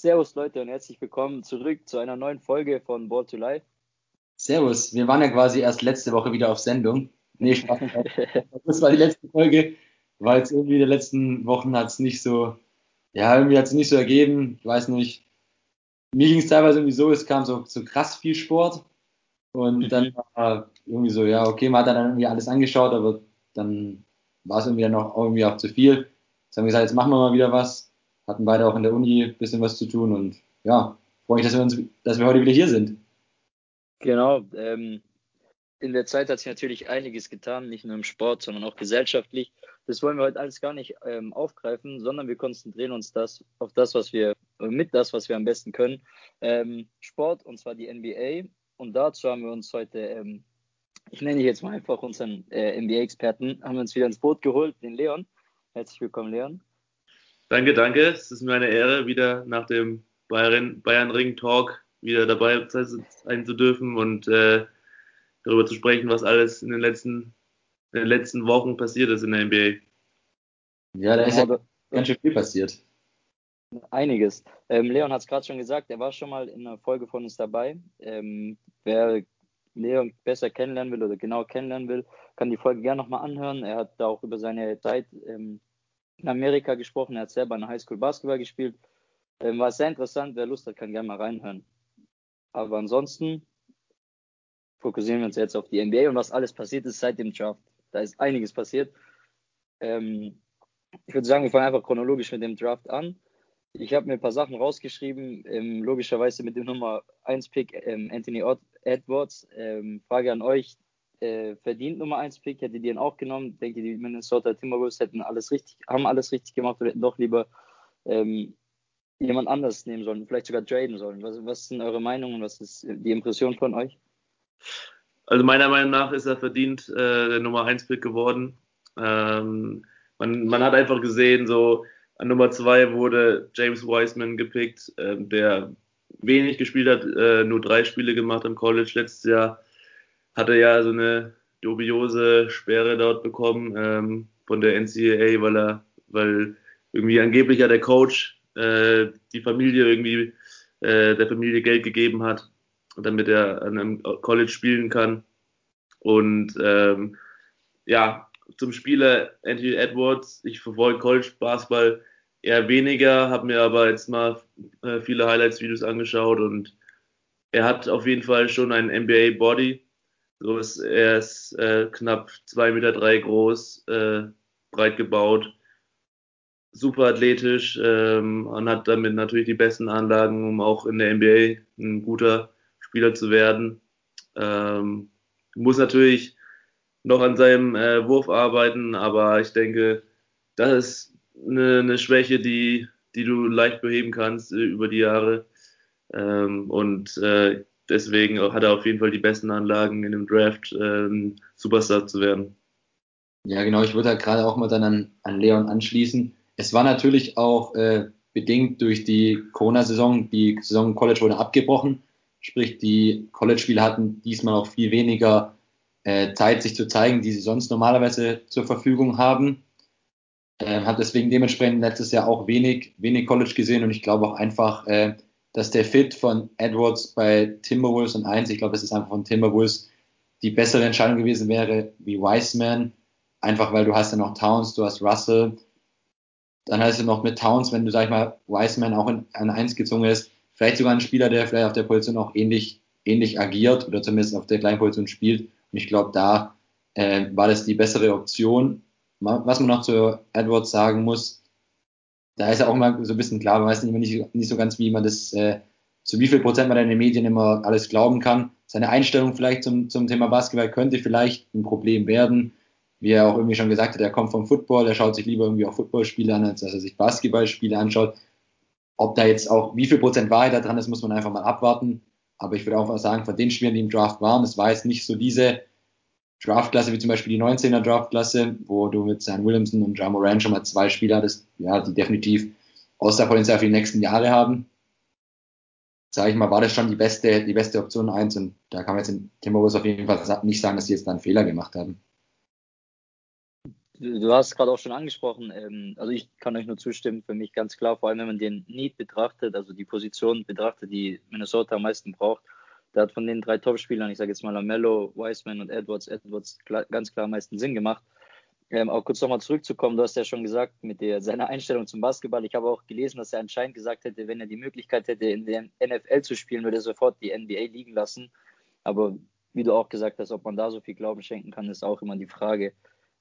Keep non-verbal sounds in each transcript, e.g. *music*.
Servus Leute und herzlich willkommen zurück zu einer neuen Folge von Ball to Life. Servus, wir waren ja quasi erst letzte Woche wieder auf Sendung. Nee, Spaß. *laughs* das war die letzte Folge, weil es irgendwie in den letzten Wochen hat es nicht so, ja, irgendwie hat es nicht so ergeben. Ich weiß nicht. Mir ging es teilweise irgendwie so, es kam so, so krass viel Sport. Und dann mhm. war irgendwie so, ja, okay, man hat dann irgendwie alles angeschaut, aber dann war es irgendwie dann auch irgendwie auch zu viel. Jetzt haben wir gesagt, jetzt machen wir mal wieder was hatten beide auch in der Uni ein bisschen was zu tun und ja, freue mich, dass wir, uns, dass wir heute wieder hier sind. Genau, ähm, in der Zeit hat sich natürlich einiges getan, nicht nur im Sport, sondern auch gesellschaftlich. Das wollen wir heute alles gar nicht ähm, aufgreifen, sondern wir konzentrieren uns das auf das, was wir mit das, was wir am besten können. Ähm, Sport und zwar die NBA. Und dazu haben wir uns heute, ähm, ich nenne jetzt mal einfach unseren äh, NBA-Experten, haben wir uns wieder ins Boot geholt, den Leon. Herzlich willkommen, Leon. Danke, danke. Es ist mir eine Ehre, wieder nach dem Bayern, Bayern Ring Talk wieder dabei sein zu dürfen und äh, darüber zu sprechen, was alles in den letzten, in den letzten Wochen passiert ist in der NBA. Ja, da ist ja ganz schön viel passiert. Einiges. Ähm, Leon hat es gerade schon gesagt, er war schon mal in einer Folge von uns dabei. Ähm, wer Leon besser kennenlernen will oder genau kennenlernen will, kann die Folge gerne nochmal anhören. Er hat da auch über seine Zeit ähm, in Amerika gesprochen. Er hat selber in der Highschool Basketball gespielt. Ähm, war sehr interessant. Wer Lust hat, kann gerne mal reinhören. Aber ansonsten fokussieren wir uns jetzt auf die NBA und was alles passiert ist seit dem Draft. Da ist einiges passiert. Ähm, ich würde sagen, wir fangen einfach chronologisch mit dem Draft an. Ich habe mir ein paar Sachen rausgeschrieben, ähm, logischerweise mit dem Nummer 1 Pick ähm, Anthony Edwards. Ähm, Frage an euch, äh, verdient Nummer 1 Pick, hätte die ihn auch genommen. Denke, die Minnesota Timberwolves hätten alles richtig, haben alles richtig gemacht und hätten doch lieber ähm, jemand anders nehmen sollen, vielleicht sogar traden sollen. Was, was sind eure Meinungen? Was ist die Impression von euch? Also meiner Meinung nach ist er verdient äh, der Nummer 1 Pick geworden. Ähm, man, man hat einfach gesehen, so an Nummer 2 wurde James Wiseman gepickt, äh, der wenig gespielt hat, äh, nur drei Spiele gemacht im College letztes Jahr hatte ja so eine dubiose Sperre dort bekommen ähm, von der NCAA, weil er, weil irgendwie angeblich ja der Coach äh, die Familie irgendwie äh, der Familie Geld gegeben hat, damit er an einem College spielen kann. Und ähm, ja, zum Spieler Anthony Edwards, ich verfolge College Basketball eher weniger, habe mir aber jetzt mal äh, viele Highlights-Videos angeschaut und er hat auf jeden Fall schon einen NBA Body so ist, er ist äh, knapp 2,3 Meter drei groß, äh, breit gebaut, super athletisch ähm, und hat damit natürlich die besten Anlagen, um auch in der NBA ein guter Spieler zu werden. Ähm, muss natürlich noch an seinem äh, Wurf arbeiten, aber ich denke, das ist eine, eine Schwäche, die, die du leicht beheben kannst äh, über die Jahre. Ähm, und äh, deswegen hat er auf jeden Fall die besten Anlagen in dem Draft, ähm, Superstar zu werden. Ja, genau. Ich würde da gerade auch mal dann an, an Leon anschließen. Es war natürlich auch äh, bedingt durch die Corona-Saison. Die Saison im College wurde abgebrochen. Sprich, die College-Spieler hatten diesmal auch viel weniger äh, Zeit, sich zu zeigen, die sie sonst normalerweise zur Verfügung haben. Äh, hat deswegen dementsprechend letztes Jahr auch wenig, wenig College gesehen und ich glaube auch einfach, äh, dass der Fit von Edwards bei Timberwolves und eins, ich glaube, es ist einfach von Timberwolves die bessere Entscheidung gewesen wäre wie Wiseman, einfach weil du hast ja noch Towns, du hast Russell, dann hast du noch mit Towns, wenn du, sag ich mal, Wiseman auch in, an eins gezogen ist, vielleicht sogar ein Spieler, der vielleicht auf der Position auch ähnlich, ähnlich agiert oder zumindest auf der gleichen Position spielt. Und ich glaube, da äh, war das die bessere Option. Was man noch zu Edwards sagen muss, da ist ja auch immer so ein bisschen klar, man weiß nicht, nicht, nicht so ganz, wie man das, äh, zu wie viel Prozent man in den Medien immer alles glauben kann. Seine Einstellung vielleicht zum, zum Thema Basketball könnte vielleicht ein Problem werden. Wie er auch irgendwie schon gesagt hat, er kommt vom Football, er schaut sich lieber irgendwie auch Footballspiele an, als dass er sich Basketballspiele anschaut. Ob da jetzt auch, wie viel Prozent Wahrheit da dran ist, muss man einfach mal abwarten. Aber ich würde auch mal sagen, von den Spielern, die im Draft waren, es war jetzt nicht so diese Draftklasse, wie zum Beispiel die 19er Draftklasse, wo du mit Sam Williamson und John Moran schon mal zwei Spieler hattest, ja, die definitiv Außerpotenzial für die nächsten Jahre haben. Sage ich mal, war das schon die beste, die beste Option eins und da kann man jetzt in Timberwolves auf jeden Fall nicht sagen, dass sie jetzt da einen Fehler gemacht haben. du hast gerade auch schon angesprochen, ähm, also ich kann euch nur zustimmen, für mich ganz klar, vor allem wenn man den Need betrachtet, also die Position betrachtet, die Minnesota am meisten braucht. Da hat von den drei Topspielern, ich sage jetzt mal Lamello, Wiseman und Edwards, Edwards klar, ganz klar am meisten Sinn gemacht. Ähm, auch kurz nochmal zurückzukommen, du hast ja schon gesagt, mit der, seiner Einstellung zum Basketball, ich habe auch gelesen, dass er anscheinend gesagt hätte, wenn er die Möglichkeit hätte, in der NFL zu spielen, würde er sofort die NBA liegen lassen. Aber wie du auch gesagt hast, ob man da so viel Glauben schenken kann, ist auch immer die Frage.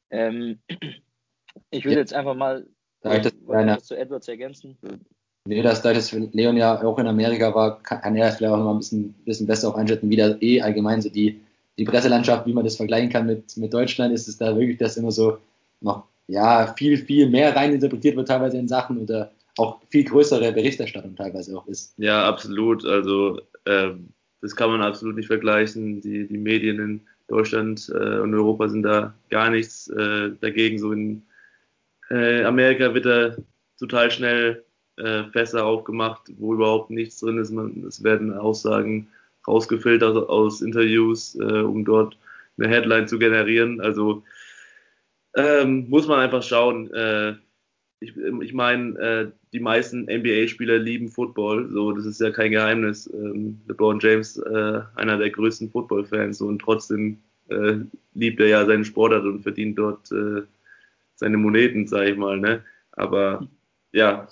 Ähm, *clears throat* ich würde ja. jetzt einfach mal das was zu Edwards ergänzen. Nee, dass da das Leon ja auch in Amerika war, kann er vielleicht auch noch mal ein bisschen, bisschen besser auch einschätzen, wie da eh allgemein so die, die Presselandschaft, wie man das vergleichen kann mit, mit Deutschland, ist es da wirklich, dass immer so noch ja, viel, viel mehr reininterpretiert wird teilweise in Sachen oder auch viel größere Berichterstattung teilweise auch ist. Ja, absolut. Also ähm, das kann man absolut nicht vergleichen. Die, die Medien in Deutschland äh, und Europa sind da gar nichts äh, dagegen. So in äh, Amerika wird da total schnell äh, Fässer aufgemacht, wo überhaupt nichts drin ist. Man, es werden Aussagen rausgefiltert aus, Interviews, äh, um dort eine Headline zu generieren. Also ähm, muss man einfach schauen. Äh, ich, ich meine, äh, die meisten NBA-Spieler lieben Football, so das ist ja kein Geheimnis. Ähm, LeBron James, äh, einer der größten Football-Fans, und trotzdem äh, liebt er ja seinen Sportart und verdient dort äh, seine Moneten, sage ich mal. Ne? Aber ja,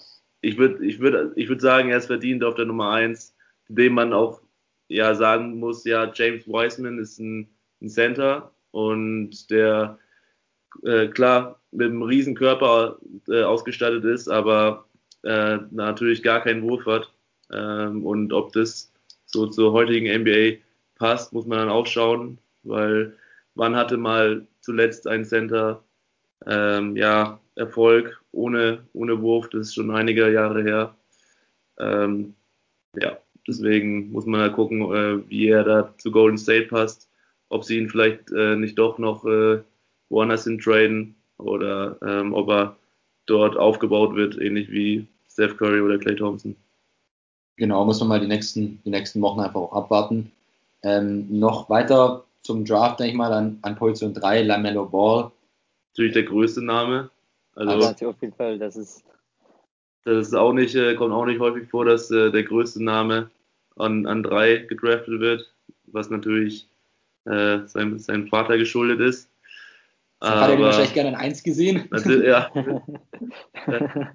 ich würde ich würd, ich würd sagen, er ist verdient auf der Nummer eins, dem man auch ja sagen muss, ja, James Wiseman ist ein, ein Center und der äh, klar mit einem riesen Körper äh, ausgestattet ist, aber äh, natürlich gar keinen Wurf hat. Ähm, und ob das so zur heutigen NBA passt, muss man dann auch schauen, weil wann hatte mal zuletzt ein Center ähm, ja, Erfolg ohne, ohne Wurf, das ist schon einige Jahre her. Ähm, ja, deswegen muss man halt gucken, äh, wie er da zu Golden State passt, ob sie ihn vielleicht äh, nicht doch noch äh, woanders hin traden oder ähm, ob er dort aufgebaut wird, ähnlich wie Steph Curry oder Clay Thompson. Genau, muss man mal die nächsten, die nächsten Wochen einfach auch abwarten. Ähm, noch weiter zum Draft, denke ich mal, an, an Position 3, Lamello Ball. Natürlich der größte Name. Also, also auf jeden Fall, das ist. Das ist auch nicht, äh, kommt auch nicht häufig vor, dass äh, der größte Name an, an drei gedraftet wird, was natürlich äh, seinem, seinem Vater geschuldet ist. Das hat er wahrscheinlich gerne an eins gesehen. ja. *laughs*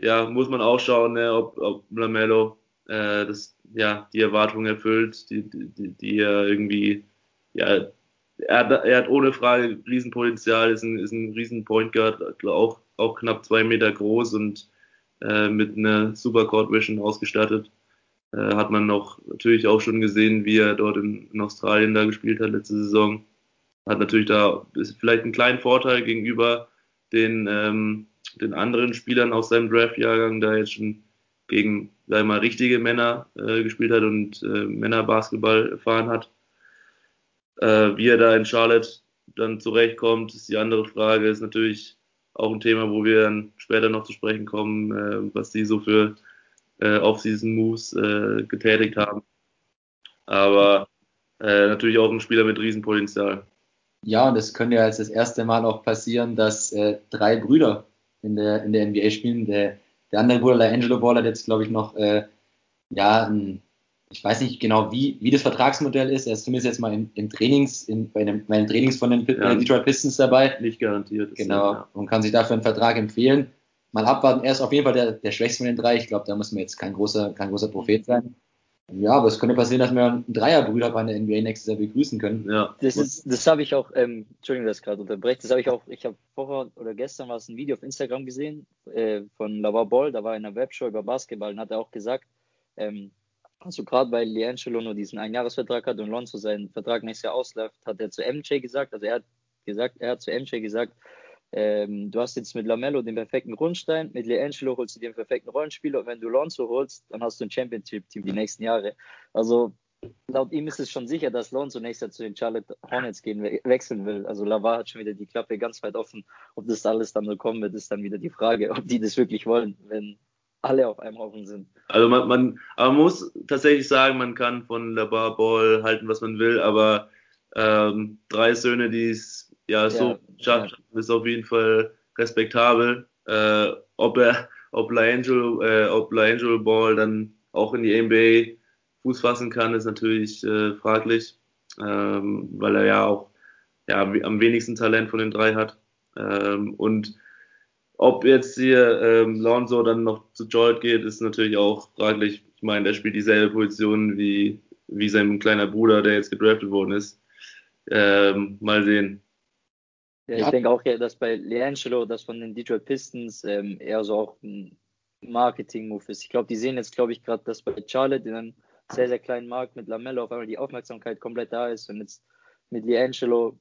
ja, muss man auch schauen, ne, ob, ob Lamello äh, das, ja, die Erwartungen erfüllt, die, die, die er irgendwie, ja, er hat, er hat ohne Frage Riesenpotenzial, ist ein, ist ein riesen Point Guard, auch, auch knapp zwei Meter groß und äh, mit einer Super Court Vision ausgestattet. Äh, hat man noch natürlich auch schon gesehen, wie er dort in, in Australien da gespielt hat letzte Saison hat natürlich da vielleicht einen kleinen Vorteil gegenüber den, ähm, den anderen Spielern aus seinem Draft-Jahrgang, da jetzt schon gegen, sag ich mal, richtige Männer äh, gespielt hat und äh, Männerbasketball erfahren hat. Äh, wie er da in Charlotte dann zurechtkommt, ist die andere Frage. Ist natürlich auch ein Thema, wo wir dann später noch zu sprechen kommen, äh, was die so für äh, Off-Season-Moves äh, getätigt haben. Aber äh, natürlich auch ein Spieler mit Riesenpotenzial. Ja, und es könnte ja jetzt das erste Mal auch passieren, dass äh, drei Brüder in der, in der NBA spielen. Der, der andere Bruder, der Angelo Ball, hat jetzt, glaube ich, noch, äh, ja, ein, ich weiß nicht genau, wie, wie das Vertragsmodell ist. Er ist zumindest jetzt mal im, im Trainings, in, bei, den, bei den Trainings von den ja, Detroit Pistons dabei. Nicht garantiert. Genau. Ja. Und kann sich dafür einen Vertrag empfehlen. Mal abwarten. Er ist auf jeden Fall der, der schwächste von den drei. Ich glaube, da muss man jetzt kein großer, kein großer Prophet sein. Ja, aber es könnte passieren, dass wir einen Dreierbrüder bei der NBA nächstes Jahr begrüßen können. Ja. Das ist, das habe ich auch, ähm, Entschuldigung, dass ich gerade unterbreche, das habe ich auch, ich habe vorher oder gestern war es ein Video auf Instagram gesehen äh, von Lavar Ball, da war in einer Webshow über Basketball und hat er auch gesagt, ähm, also gerade weil Liangelo nur diesen Einjahresvertrag hat und Lonzo seinen Vertrag nächstes Jahr ausläuft, hat er zu MJ gesagt, also er hat gesagt, er hat zu MJ gesagt, ähm, du hast jetzt mit Lamello den perfekten Grundstein, mit Leangelo holst du dir den perfekten Rollenspieler und wenn du Lonzo holst, dann hast du ein Championship-Team die nächsten Jahre. Also laut ihm ist es schon sicher, dass Lonzo nächstes Jahr zu den Charlotte Hornets gehen, we wechseln will. Also Lavar hat schon wieder die Klappe ganz weit offen. Ob das alles dann so kommen wird, ist dann wieder die Frage, ob die das wirklich wollen, wenn alle auf einem Haufen sind. Also man, man, aber man muss tatsächlich sagen, man kann von Lavar Ball halten, was man will, aber ähm, drei Söhne, die es ja, so schafft, ja. ist auf jeden Fall respektabel. Äh, ob er, ob LaAngelo, äh, ob LaAngelo Ball dann auch in die NBA Fuß fassen kann, ist natürlich äh, fraglich, ähm, weil er ja auch ja, am wenigsten Talent von den drei hat. Ähm, und ob jetzt hier ähm, Lonzo dann noch zu Jolt geht, ist natürlich auch fraglich. Ich meine, der spielt dieselbe Position wie, wie sein kleiner Bruder, der jetzt gedraftet worden ist. Ähm, mal sehen. Ja, ich denke auch, dass bei Leangelo das von den Detroit Pistons ähm, eher so auch ein Marketing-Move ist. Ich glaube, die sehen jetzt, glaube ich, gerade, dass bei Charlotte in einem sehr, sehr kleinen Markt mit Lamello auf einmal die Aufmerksamkeit komplett da ist und jetzt mit Leangelo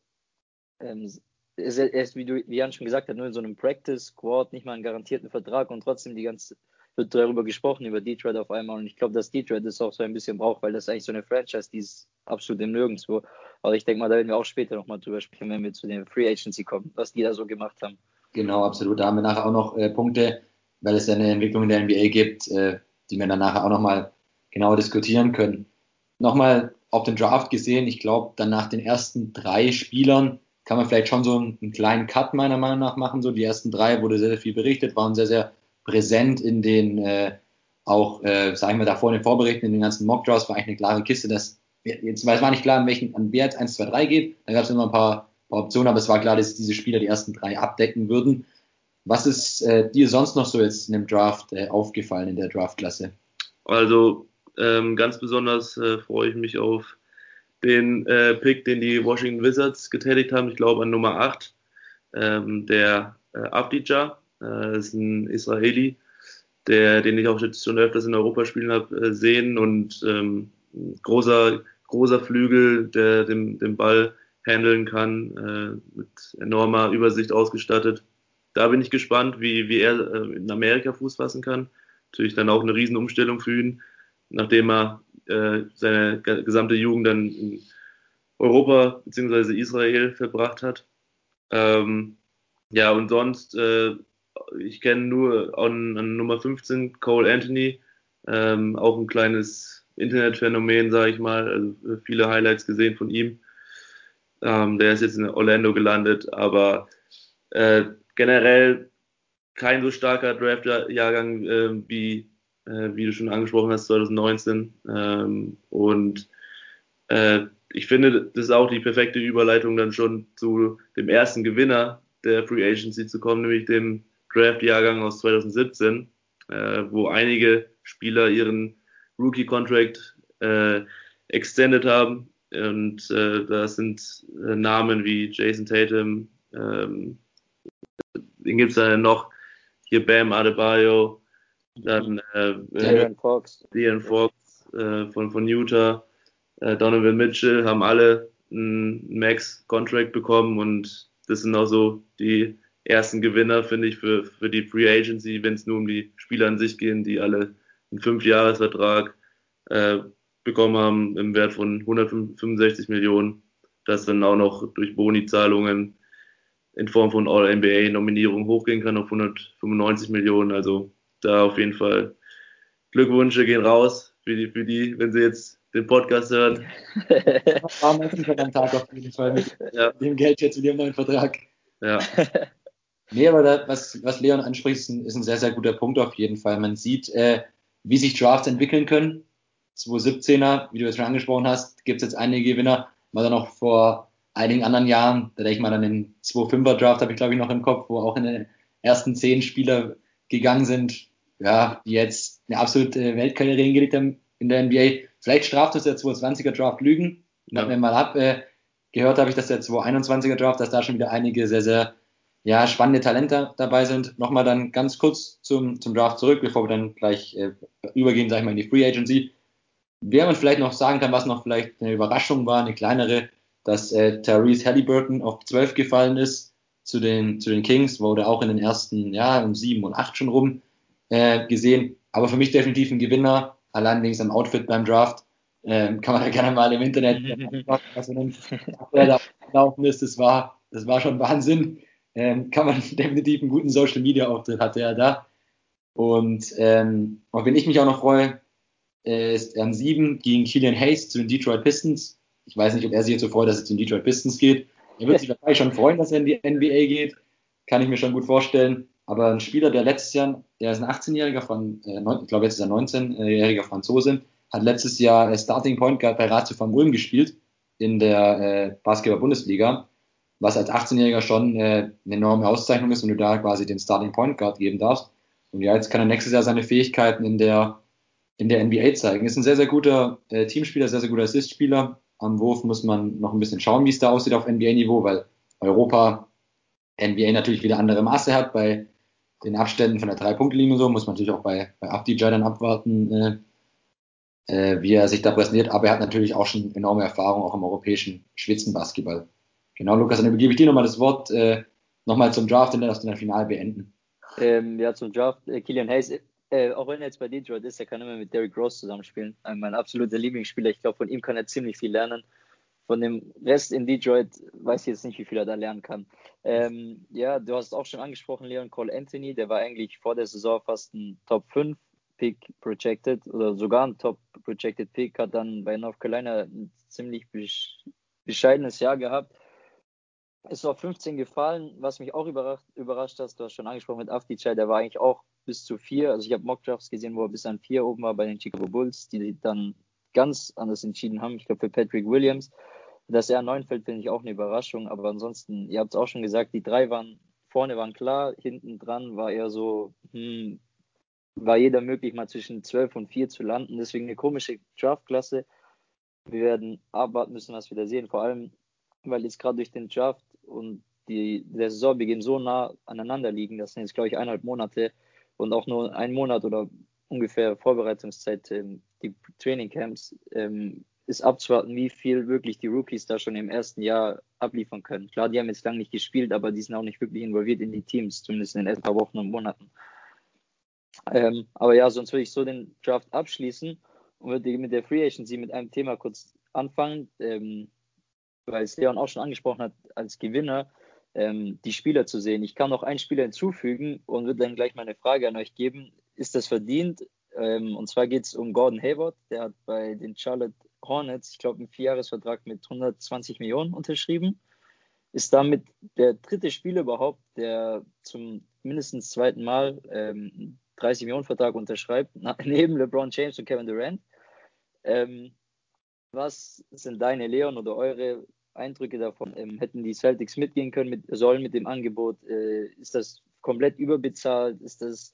ähm, ist er ist, wie, du, wie Jan schon gesagt hat, nur in so einem Practice-Squad, nicht mal einen garantierten Vertrag und trotzdem die ganze wird darüber gesprochen, über Detroit auf einmal. Und ich glaube, dass Detroit das auch so ein bisschen braucht, weil das eigentlich so eine Franchise, die ist absolut im Nirgendwo. Aber ich denke mal, da werden wir auch später nochmal drüber sprechen, wenn wir zu den Free Agency kommen, was die da so gemacht haben. Genau, absolut. Da haben wir nachher auch noch äh, Punkte, weil es ja eine Entwicklung in der NBA gibt, äh, die wir dann nachher auch nochmal genauer diskutieren können. Nochmal auf den Draft gesehen, ich glaube, dann nach den ersten drei Spielern kann man vielleicht schon so einen, einen, kleinen Cut meiner Meinung nach machen. So die ersten drei wurde sehr, sehr viel berichtet, waren sehr, sehr präsent in den äh, auch, äh, sagen wir davor in den Vorberichten, in den ganzen Mockdraws war eigentlich eine klare Kiste, dass jetzt war nicht klar, an welchen an wer jetzt 1, 2, 3 geht. Da gab es immer ein paar, paar, Optionen, aber es war klar, dass diese Spieler die ersten drei abdecken würden. Was ist äh, dir sonst noch so jetzt in dem Draft äh, aufgefallen in der Draftklasse? Also ähm, ganz besonders äh, freue ich mich auf den äh, Pick, den die Washington Wizards getätigt haben, ich glaube an Nummer 8, ähm, der äh, Abdija, äh, ist ein Israeli, der, den ich auch schon öfters in Europa spielen habe äh, sehen und ähm, großer, großer Flügel, der den, den Ball handeln kann, äh, mit enormer Übersicht ausgestattet. Da bin ich gespannt, wie, wie er äh, in Amerika Fuß fassen kann. Natürlich dann auch eine Riesenumstellung für ihn, nachdem er äh, seine gesamte Jugend dann in Europa bzw. Israel verbracht hat. Ähm, ja, und sonst, äh, ich kenne nur an, an, Nummer 15 Cole Anthony, ähm, auch ein kleines Internetphänomen, sage ich mal, also viele Highlights gesehen von ihm. Ähm, der ist jetzt in Orlando gelandet, aber äh, generell kein so starker Draft-Jahrgang äh, wie äh, wie du schon angesprochen hast, 2019. Ähm, und äh, ich finde, das ist auch die perfekte Überleitung dann schon zu dem ersten Gewinner der Free Agency zu kommen, nämlich dem Draft-Jahrgang aus 2017, äh, wo einige Spieler ihren Rookie-Contract äh, extended haben. Und äh, da sind äh, Namen wie Jason Tatum, ähm, den gibt es dann noch, hier Bam Adebayo, dann äh, Darren Fox, Darren Fox äh, von, von Utah, äh, Donovan Mitchell haben alle einen Max-Contract bekommen und das sind auch so die ersten Gewinner, finde ich, für, für die Free Agency, wenn es nur um die Spieler an sich gehen, die alle einen Fünfjahresvertrag äh, bekommen haben im Wert von 165 Millionen, das dann auch noch durch Boni-Zahlungen in Form von All-NBA-Nominierung hochgehen kann auf 195 Millionen. Also da auf jeden Fall Glückwünsche gehen raus für die, für die, wenn sie jetzt den Podcast hören. *laughs* Warm essen am Tag auf jeden Fall mit ja. dem Geld jetzt mit ihrem neuen Vertrag. Ja. *laughs* Nee, aber da, was, was Leon anspricht, ist ein, ist ein, sehr, sehr guter Punkt auf jeden Fall. Man sieht, äh, wie sich Drafts entwickeln können. 2017er, wie du jetzt schon angesprochen hast, gibt es jetzt einige Gewinner. War dann noch vor einigen anderen Jahren, da denke ich mal an den 2-5er Draft, habe ich glaube ich noch im Kopf, wo auch in den ersten zehn Spieler gegangen sind, ja, die jetzt eine absolute Weltkarriere hingelegt haben in der NBA. Vielleicht straft uns der 220er Draft Lügen. Warten wir mal ab. Äh, gehört habe ich, dass der 221er Draft, dass da schon wieder einige sehr, sehr ja, spannende Talente dabei sind. Nochmal dann ganz kurz zum, zum Draft zurück, bevor wir dann gleich äh, übergehen, sag ich mal, in die Free Agency. Wer man vielleicht noch sagen kann, was noch vielleicht eine Überraschung war, eine kleinere, dass äh, Therese Halliburton auf 12 gefallen ist zu den, zu den Kings, wurde auch in den ersten, ja, um 7 und 8 schon rum äh, gesehen. Aber für mich definitiv ein Gewinner, allein wegen seinem Outfit beim Draft. Ähm, kann man ja gerne mal im Internet *laughs* was da gelaufen ist. Das war, das war schon Wahnsinn. Ähm, kann man *laughs* definitiv einen guten Social Media Auftritt hatte er da. Und ähm, auf wen ich mich auch noch freue, äh, ist an 7 gegen Killian Hayes zu den Detroit Pistons. Ich weiß nicht, ob er sich jetzt so freut, dass es zu den Detroit Pistons geht. Er wird sich *laughs* wahrscheinlich schon freuen, dass er in die NBA geht. Kann ich mir schon gut vorstellen. Aber ein Spieler, der letztes Jahr, der ist ein 18-Jähriger von, äh, ich glaube, jetzt ist er 19-jähriger Franzose, hat letztes Jahr Starting Point Guard bei Ratio von Ulm gespielt in der äh, Basketball-Bundesliga, was als 18-Jähriger schon äh, eine enorme Auszeichnung ist, wenn du da quasi den Starting Point Guard geben darfst. Und ja, jetzt kann er nächstes Jahr seine Fähigkeiten in der, in der NBA zeigen. Ist ein sehr, sehr guter äh, Teamspieler, sehr, sehr guter Assistspieler. Am Wurf muss man noch ein bisschen schauen, wie es da aussieht auf NBA-Niveau, weil Europa NBA natürlich wieder andere Maße hat. Bei den Abständen von der Drei-Punkte-Linie so muss man natürlich auch bei, bei Abdijay dann abwarten, äh, äh, wie er sich da präsentiert. Aber er hat natürlich auch schon enorme Erfahrung auch im europäischen Schwitzenbasketball. Genau, Lukas, dann übergebe ich dir nochmal das Wort. Äh, nochmal zum Draft und dann aus dem Final beenden. Ähm, ja, zum Draft. Äh, Killian Hayes, äh, auch wenn er jetzt bei Detroit ist, er kann immer mit Derrick Rose zusammenspielen. Mein absoluter Lieblingsspieler. Ich glaube, von ihm kann er ziemlich viel lernen. Von dem Rest in Detroit weiß ich jetzt nicht, wie viel er da lernen kann. Ähm, ja, du hast auch schon angesprochen, Leon Cole Anthony, der war eigentlich vor der Saison fast ein Top 5 Pick projected oder sogar ein Top projected Pick, hat dann bei North Carolina ein ziemlich bescheidenes Jahr gehabt. Ist auf 15 gefallen, was mich auch überrascht, überrascht hat, du hast schon angesprochen mit Afdichai, der war eigentlich auch bis zu 4. Also ich habe Mockdrafts gesehen, wo er bis an 4 oben war bei den Chicago Bulls, die dann ganz anders entschieden haben. Ich glaube für Patrick Williams. Dass er 9 fällt, finde ich auch eine Überraschung. Aber ansonsten, ihr habt es auch schon gesagt, die drei waren vorne waren klar, hinten dran war eher so, hm, war jeder möglich, mal zwischen 12 und 4 zu landen. Deswegen eine komische Draftklasse. Wir werden abwarten müssen, was wir da sehen. Vor allem, weil jetzt gerade durch den Draft und die, der Saisonbeginn so nah aneinander liegen, das sind jetzt, glaube ich, eineinhalb Monate und auch nur ein Monat oder ungefähr Vorbereitungszeit, ähm, die Trainingcamps, ähm, ist abzuwarten, wie viel wirklich die Rookies da schon im ersten Jahr abliefern können. Klar, die haben jetzt lange nicht gespielt, aber die sind auch nicht wirklich involviert in die Teams, zumindest in den ersten paar Wochen und Monaten. Ähm, aber ja, sonst würde ich so den Draft abschließen und würde mit der Free Agency mit einem Thema kurz anfangen, ähm, weil es Leon auch schon angesprochen hat, als Gewinner ähm, die Spieler zu sehen. Ich kann noch einen Spieler hinzufügen und würde dann gleich mal eine Frage an euch geben. Ist das verdient? Ähm, und zwar geht es um Gordon Hayward, der hat bei den Charlotte Hornets, ich glaube, einen Vierjahresvertrag mit 120 Millionen unterschrieben. Ist damit der dritte Spieler überhaupt, der zum mindestens zweiten Mal ähm, 30 Millionen Vertrag unterschreibt, *laughs* neben LeBron James und Kevin Durant. Ähm, was sind deine, Leon, oder eure Eindrücke davon? Ähm, hätten die Celtics mitgehen können, mit, sollen mit dem Angebot? Äh, ist das komplett überbezahlt? Ist das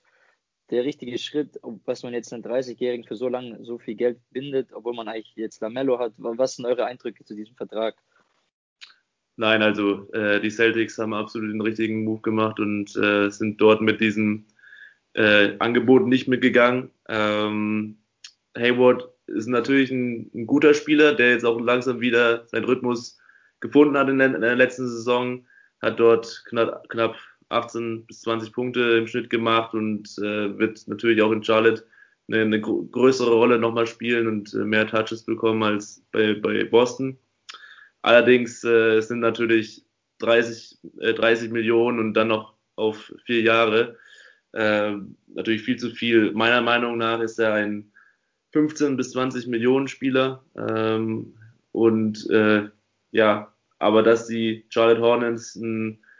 der richtige Schritt, was man jetzt einen 30-Jährigen für so lange so viel Geld bindet, obwohl man eigentlich jetzt Lamello hat. Was sind eure Eindrücke zu diesem Vertrag? Nein, also äh, die Celtics haben absolut den richtigen Move gemacht und äh, sind dort mit diesem äh, Angebot nicht mitgegangen. Ähm, Hayward ist natürlich ein, ein, guter Spieler, der jetzt auch langsam wieder seinen Rhythmus gefunden hat in der, in der letzten Saison, hat dort knapp, knapp 18 bis 20 Punkte im Schnitt gemacht und äh, wird natürlich auch in Charlotte eine, eine größere Rolle nochmal spielen und äh, mehr Touches bekommen als bei, bei Boston. Allerdings äh, sind natürlich 30, äh, 30 Millionen und dann noch auf vier Jahre äh, natürlich viel zu viel. Meiner Meinung nach ist er ein 15 bis 20 Millionen Spieler ähm, und äh, ja, aber dass die Charlotte Hornets ein äh,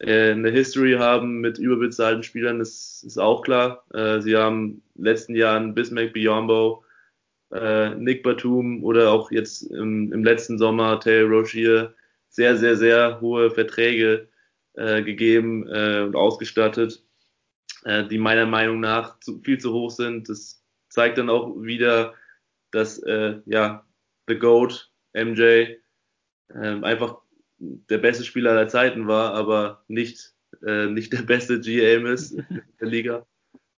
eine History haben mit überbezahlten Spielern, ist, ist auch klar. Äh, sie haben in den letzten Jahren Bismack Biombo, äh, Nick Batum oder auch jetzt im, im letzten Sommer Taylor Rozier sehr, sehr, sehr hohe Verträge äh, gegeben äh, und ausgestattet, äh, die meiner Meinung nach zu, viel zu hoch sind. Das zeigt dann auch wieder, dass äh, ja The Goat MJ äh, einfach der beste Spieler aller Zeiten war, aber nicht, äh, nicht der beste GM ist *laughs* der Liga,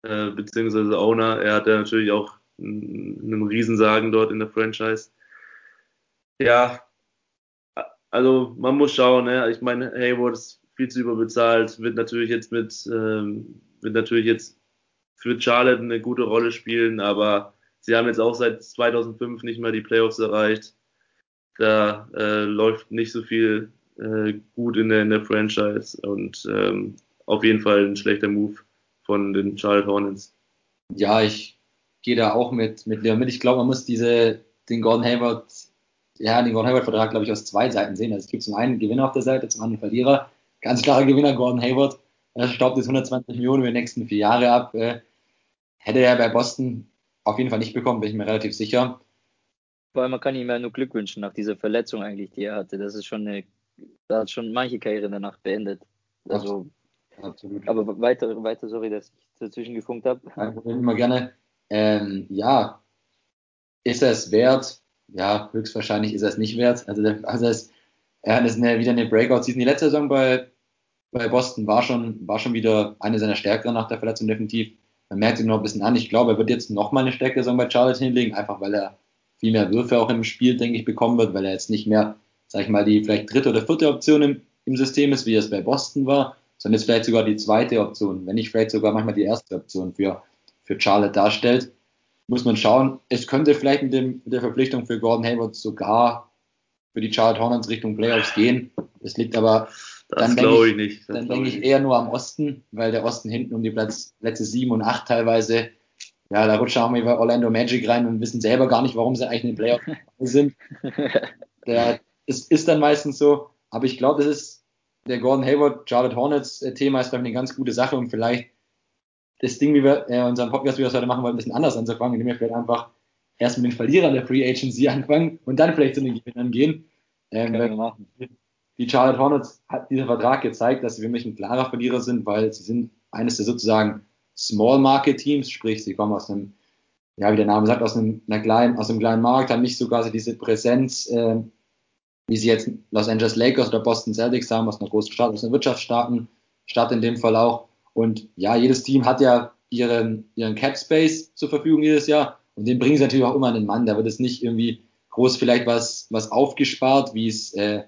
äh, beziehungsweise Owner. Er hat ja natürlich auch einen Riesensagen dort in der Franchise. Ja, also man muss schauen, ne? ich meine, Hayward ist viel zu überbezahlt, wird natürlich jetzt mit, ähm, wird natürlich jetzt für Charlotte eine gute Rolle spielen, aber sie haben jetzt auch seit 2005 nicht mehr die Playoffs erreicht. Da äh, läuft nicht so viel äh, gut in der, in der Franchise und ähm, auf jeden Fall ein schlechter Move von den Charlotte Hornets. Ja, ich gehe da auch mit, mit Leon mit. Ich glaube, man muss diese, den Gordon Hayward ja, den Gordon Hayward-Vertrag, glaube ich, aus zwei Seiten sehen. Also es gibt zum einen Gewinner auf der Seite, zum anderen Verlierer. Ganz klarer Gewinner, Gordon Hayward. Er staubt jetzt 120 Millionen über die nächsten vier Jahre ab. Äh, hätte er bei Boston auf jeden Fall nicht bekommen, bin ich mir relativ sicher. Vor allem, man kann ihm ja nur Glück wünschen nach dieser Verletzung eigentlich, die er hatte. Das ist schon eine, da hat schon manche Karriere danach beendet. Also, Absolut. aber weiter, weiter, sorry, dass ich dazwischen gefunkt habe. Immer gerne. Ähm, ja, ist er es wert? Ja, höchstwahrscheinlich ist er es nicht wert. Also, also es, er hat eine, wieder eine Breakout-Season. Die letzte Saison bei, bei Boston war schon, war schon wieder eine seiner stärkeren nach der Verletzung definitiv. Man merkt ihn noch ein bisschen an. Ich glaube, er wird jetzt noch mal eine stärkere Saison bei Charlotte hinlegen, einfach weil er viel mehr Würfe auch im Spiel, denke ich, bekommen wird, weil er jetzt nicht mehr, sag ich mal, die vielleicht dritte oder vierte Option im, im System ist, wie es bei Boston war, sondern jetzt vielleicht sogar die zweite Option, wenn nicht vielleicht sogar manchmal die erste Option für, für Charlotte darstellt. Muss man schauen. Es könnte vielleicht mit, dem, mit der Verpflichtung für Gordon Hayward sogar für die Charlotte Hornets Richtung Playoffs gehen. Das liegt aber das dann denke ich, nicht. dann denke ich eher nur am Osten, weil der Osten hinten um die Platz, Plätze 7 und 8 teilweise ja, da rutschen auch mal über Orlando Magic rein und wissen selber gar nicht, warum sie eigentlich in den Playoffs *laughs* sind. Der, es ist dann meistens so, aber ich glaube, das ist der Gordon Hayward, Charlotte Hornets äh, Thema ist, glaube ich, eine ganz gute Sache, um vielleicht das Ding, wie wir äh, unseren Podcast, wie wir es heute machen wollen, ein bisschen anders anzufangen, indem wir vielleicht einfach erst mit den Verlierern der Free Agency anfangen und dann vielleicht zu den Gewinnern gehen. Ähm, die Charlotte Hornets hat dieser Vertrag gezeigt, dass sie für mich ein klarer Verlierer sind, weil sie sind eines der sozusagen Small Market Teams, sprich, sie kommen aus einem, ja, wie der Name sagt, aus einem, einer kleinen, aus einem kleinen Markt, haben nicht so quasi diese Präsenz, äh, wie sie jetzt Los Angeles Lakers oder Boston Celtics haben, aus einer großen Stadt, aus einer wirtschaftsstarken Stadt in dem Fall auch. Und ja, jedes Team hat ja ihren, ihren Cap Space zur Verfügung jedes Jahr. Und den bringen sie natürlich auch immer an den Mann. Da wird es nicht irgendwie groß vielleicht was, was aufgespart, wie es äh,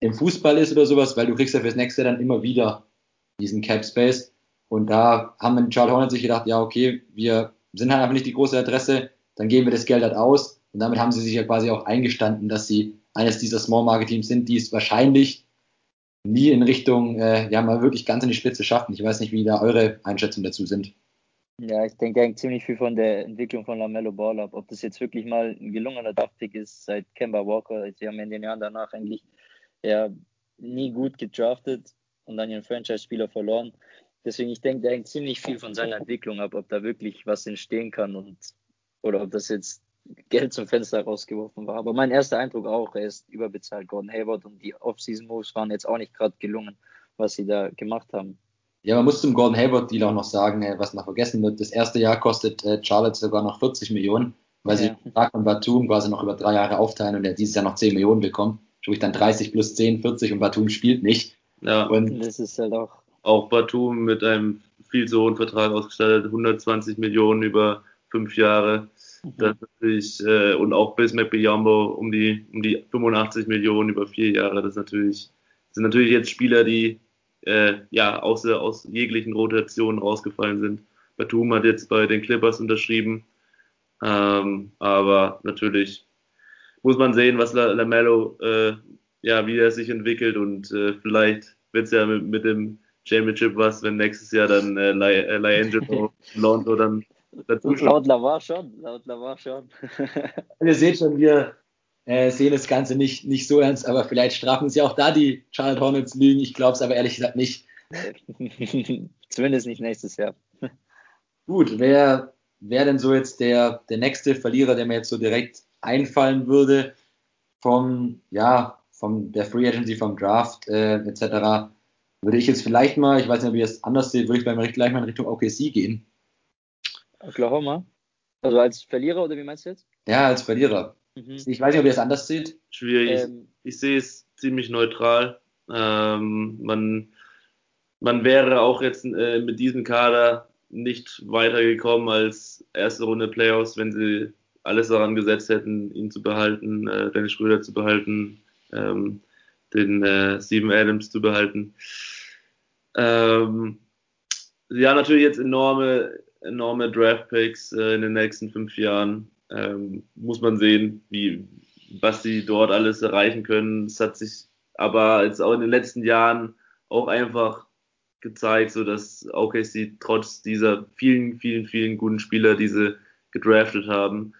im Fußball ist oder sowas, weil du kriegst ja fürs nächste dann immer wieder diesen Cap Space. Und da haben Charles Hornets sich gedacht, ja, okay, wir sind halt einfach nicht die große Adresse, dann geben wir das Geld halt aus. Und damit haben sie sich ja quasi auch eingestanden, dass sie eines dieser Small Market Teams sind, die es wahrscheinlich nie in Richtung, äh, ja, mal wirklich ganz in die Spitze schaffen. Ich weiß nicht, wie da eure Einschätzungen dazu sind. Ja, ich denke hängt ziemlich viel von der Entwicklung von LaMelo Ball ab. Ob das jetzt wirklich mal ein gelungener Draftpick ist seit Kemba Walker. Sie haben in den Jahren danach eigentlich ja nie gut gedraftet und dann ihren Franchise-Spieler verloren. Deswegen, ich denke, der hängt ziemlich viel von seiner Entwicklung ab, ob da wirklich was entstehen kann und oder ob das jetzt Geld zum Fenster rausgeworfen war. Aber mein erster Eindruck auch, er ist überbezahlt, Gordon Hayward und die Off-Season-Moves waren jetzt auch nicht gerade gelungen, was sie da gemacht haben. Ja, man muss zum Gordon Hayward-Deal auch noch sagen, äh, was noch vergessen wird. Das erste Jahr kostet äh, Charlotte sogar noch 40 Millionen, weil ja. sie den Vertrag von Batum quasi noch über drei Jahre aufteilen und er dieses Jahr noch 10 Millionen bekommt. Sprich dann 30 plus 10, 40 und Batum spielt nicht. Ja. Und das ist halt auch auch Batum mit einem viel zu hohen Vertrag ausgestattet, 120 Millionen über fünf Jahre. Mhm. Das natürlich, äh, und auch Bismack Biyombo um die, um die 85 Millionen über vier Jahre. Das natürlich, sind natürlich jetzt Spieler, die äh, ja aus, aus jeglichen Rotationen rausgefallen sind. Batum hat jetzt bei den Clippers unterschrieben. Ähm, aber natürlich muss man sehen, was Lamello, äh, ja, wie er sich entwickelt und äh, vielleicht wird es ja mit, mit dem Championship was, wenn nächstes Jahr dann äh, Liangelo *laughs* Lonzo dann dazu Laut Lavar schon, laut Lavar schon. *laughs* Ihr seht schon, wir äh, sehen das Ganze nicht, nicht so ernst, aber vielleicht strafen sie auch da die Charlotte Hornets Lügen. Ich glaube es aber ehrlich gesagt nicht. *laughs* Zumindest nicht nächstes Jahr. Gut, wer wäre denn so jetzt der, der nächste Verlierer, der mir jetzt so direkt einfallen würde vom, ja, vom der Free Agency, vom Draft äh, etc würde ich jetzt vielleicht mal, ich weiß nicht, ob ihr es anders seht, würde ich gleich mal in Richtung OKC gehen. Oklahoma? Also als Verlierer oder wie meinst du jetzt? Ja, als Verlierer. Mhm. Ich weiß nicht, ob ihr es anders seht. Schwierig. Ähm, ich, sehe es ziemlich neutral. Ähm, man, man wäre auch jetzt äh, mit diesem Kader nicht weitergekommen als erste Runde Playoffs, wenn sie alles daran gesetzt hätten, ihn zu behalten, äh, Dennis Schröder zu behalten. Ähm, den äh, Steven Adams zu behalten. Ähm, sie haben natürlich jetzt enorme, enorme Draft-Picks äh, in den nächsten fünf Jahren. Ähm, muss man sehen, wie, was sie dort alles erreichen können. Es hat sich aber jetzt auch in den letzten Jahren auch einfach gezeigt, so dass OKC trotz dieser vielen, vielen, vielen guten Spieler, die sie gedraftet haben,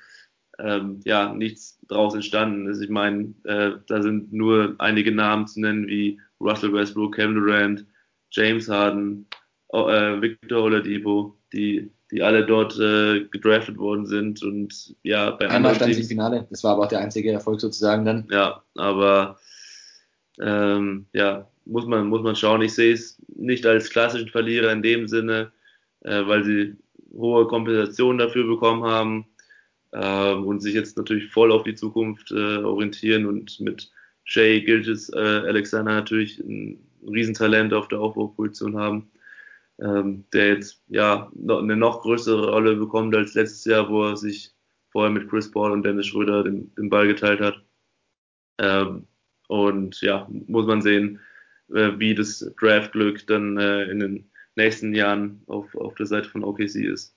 ähm, ja nichts draus entstanden ist. Ich meine, äh, da sind nur einige Namen zu nennen wie Russell Westbrook, Kevin Durant, James Harden, äh, Victor Oladipo, die die alle dort äh, gedraftet worden sind und ja bei Einmal stand sie im Finale, das war aber auch der einzige Erfolg sozusagen dann. Ja, aber ähm, ja muss man muss man schauen. Ich sehe es nicht als klassischen Verlierer in dem Sinne, äh, weil sie hohe Kompensation dafür bekommen haben äh, und sich jetzt natürlich voll auf die Zukunft äh, orientieren und mit Shay Gilges äh, Alexander natürlich ein Riesentalent auf der Aufbauposition haben, ähm, der jetzt ja noch, eine noch größere Rolle bekommt als letztes Jahr, wo er sich vorher mit Chris Paul und Dennis Schröder den, den Ball geteilt hat. Ähm, und ja, muss man sehen, äh, wie das Draftglück dann äh, in den nächsten Jahren auf, auf der Seite von OKC ist.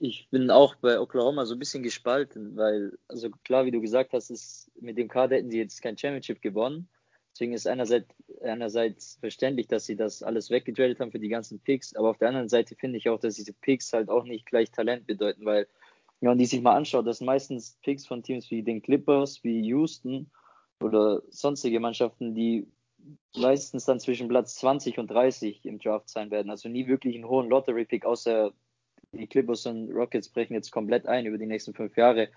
Ich bin auch bei Oklahoma so ein bisschen gespalten, weil, also klar, wie du gesagt hast, ist, mit dem Kader hätten sie jetzt kein Championship gewonnen. Deswegen ist einerseits, einerseits verständlich, dass sie das alles weggetradet haben für die ganzen Picks, aber auf der anderen Seite finde ich auch, dass diese Picks halt auch nicht gleich Talent bedeuten, weil, wenn man die sich mal anschaut, das sind meistens Picks von Teams wie den Clippers, wie Houston oder sonstige Mannschaften, die meistens dann zwischen Platz 20 und 30 im Draft sein werden. Also nie wirklich einen hohen Lottery-Pick, außer die Clippers und Rockets brechen jetzt komplett ein über die nächsten fünf Jahre.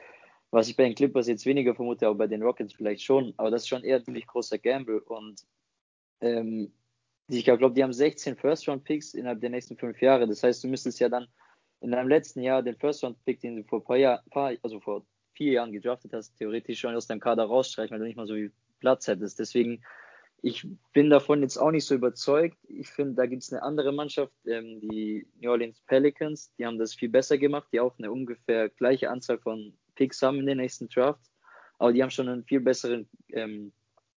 Was ich bei den Clippers jetzt weniger vermute, aber bei den Rockets vielleicht schon. Aber das ist schon eher ein ziemlich großer Gamble. Und ähm, ich glaube, die haben 16 First-Round-Picks innerhalb der nächsten fünf Jahre. Das heißt, du müsstest ja dann in deinem letzten Jahr den First-Round-Pick, den du vor paar, Jahr, paar, also vor vier Jahren gedraftet hast, theoretisch schon aus deinem Kader rausstreichen, weil du nicht mal so viel Platz hättest. Deswegen ich bin davon jetzt auch nicht so überzeugt. Ich finde, da gibt es eine andere Mannschaft, ähm, die New Orleans Pelicans, die haben das viel besser gemacht, die auch eine ungefähr gleiche Anzahl von Picks haben in den nächsten Drafts, aber die haben schon einen viel besseren ähm,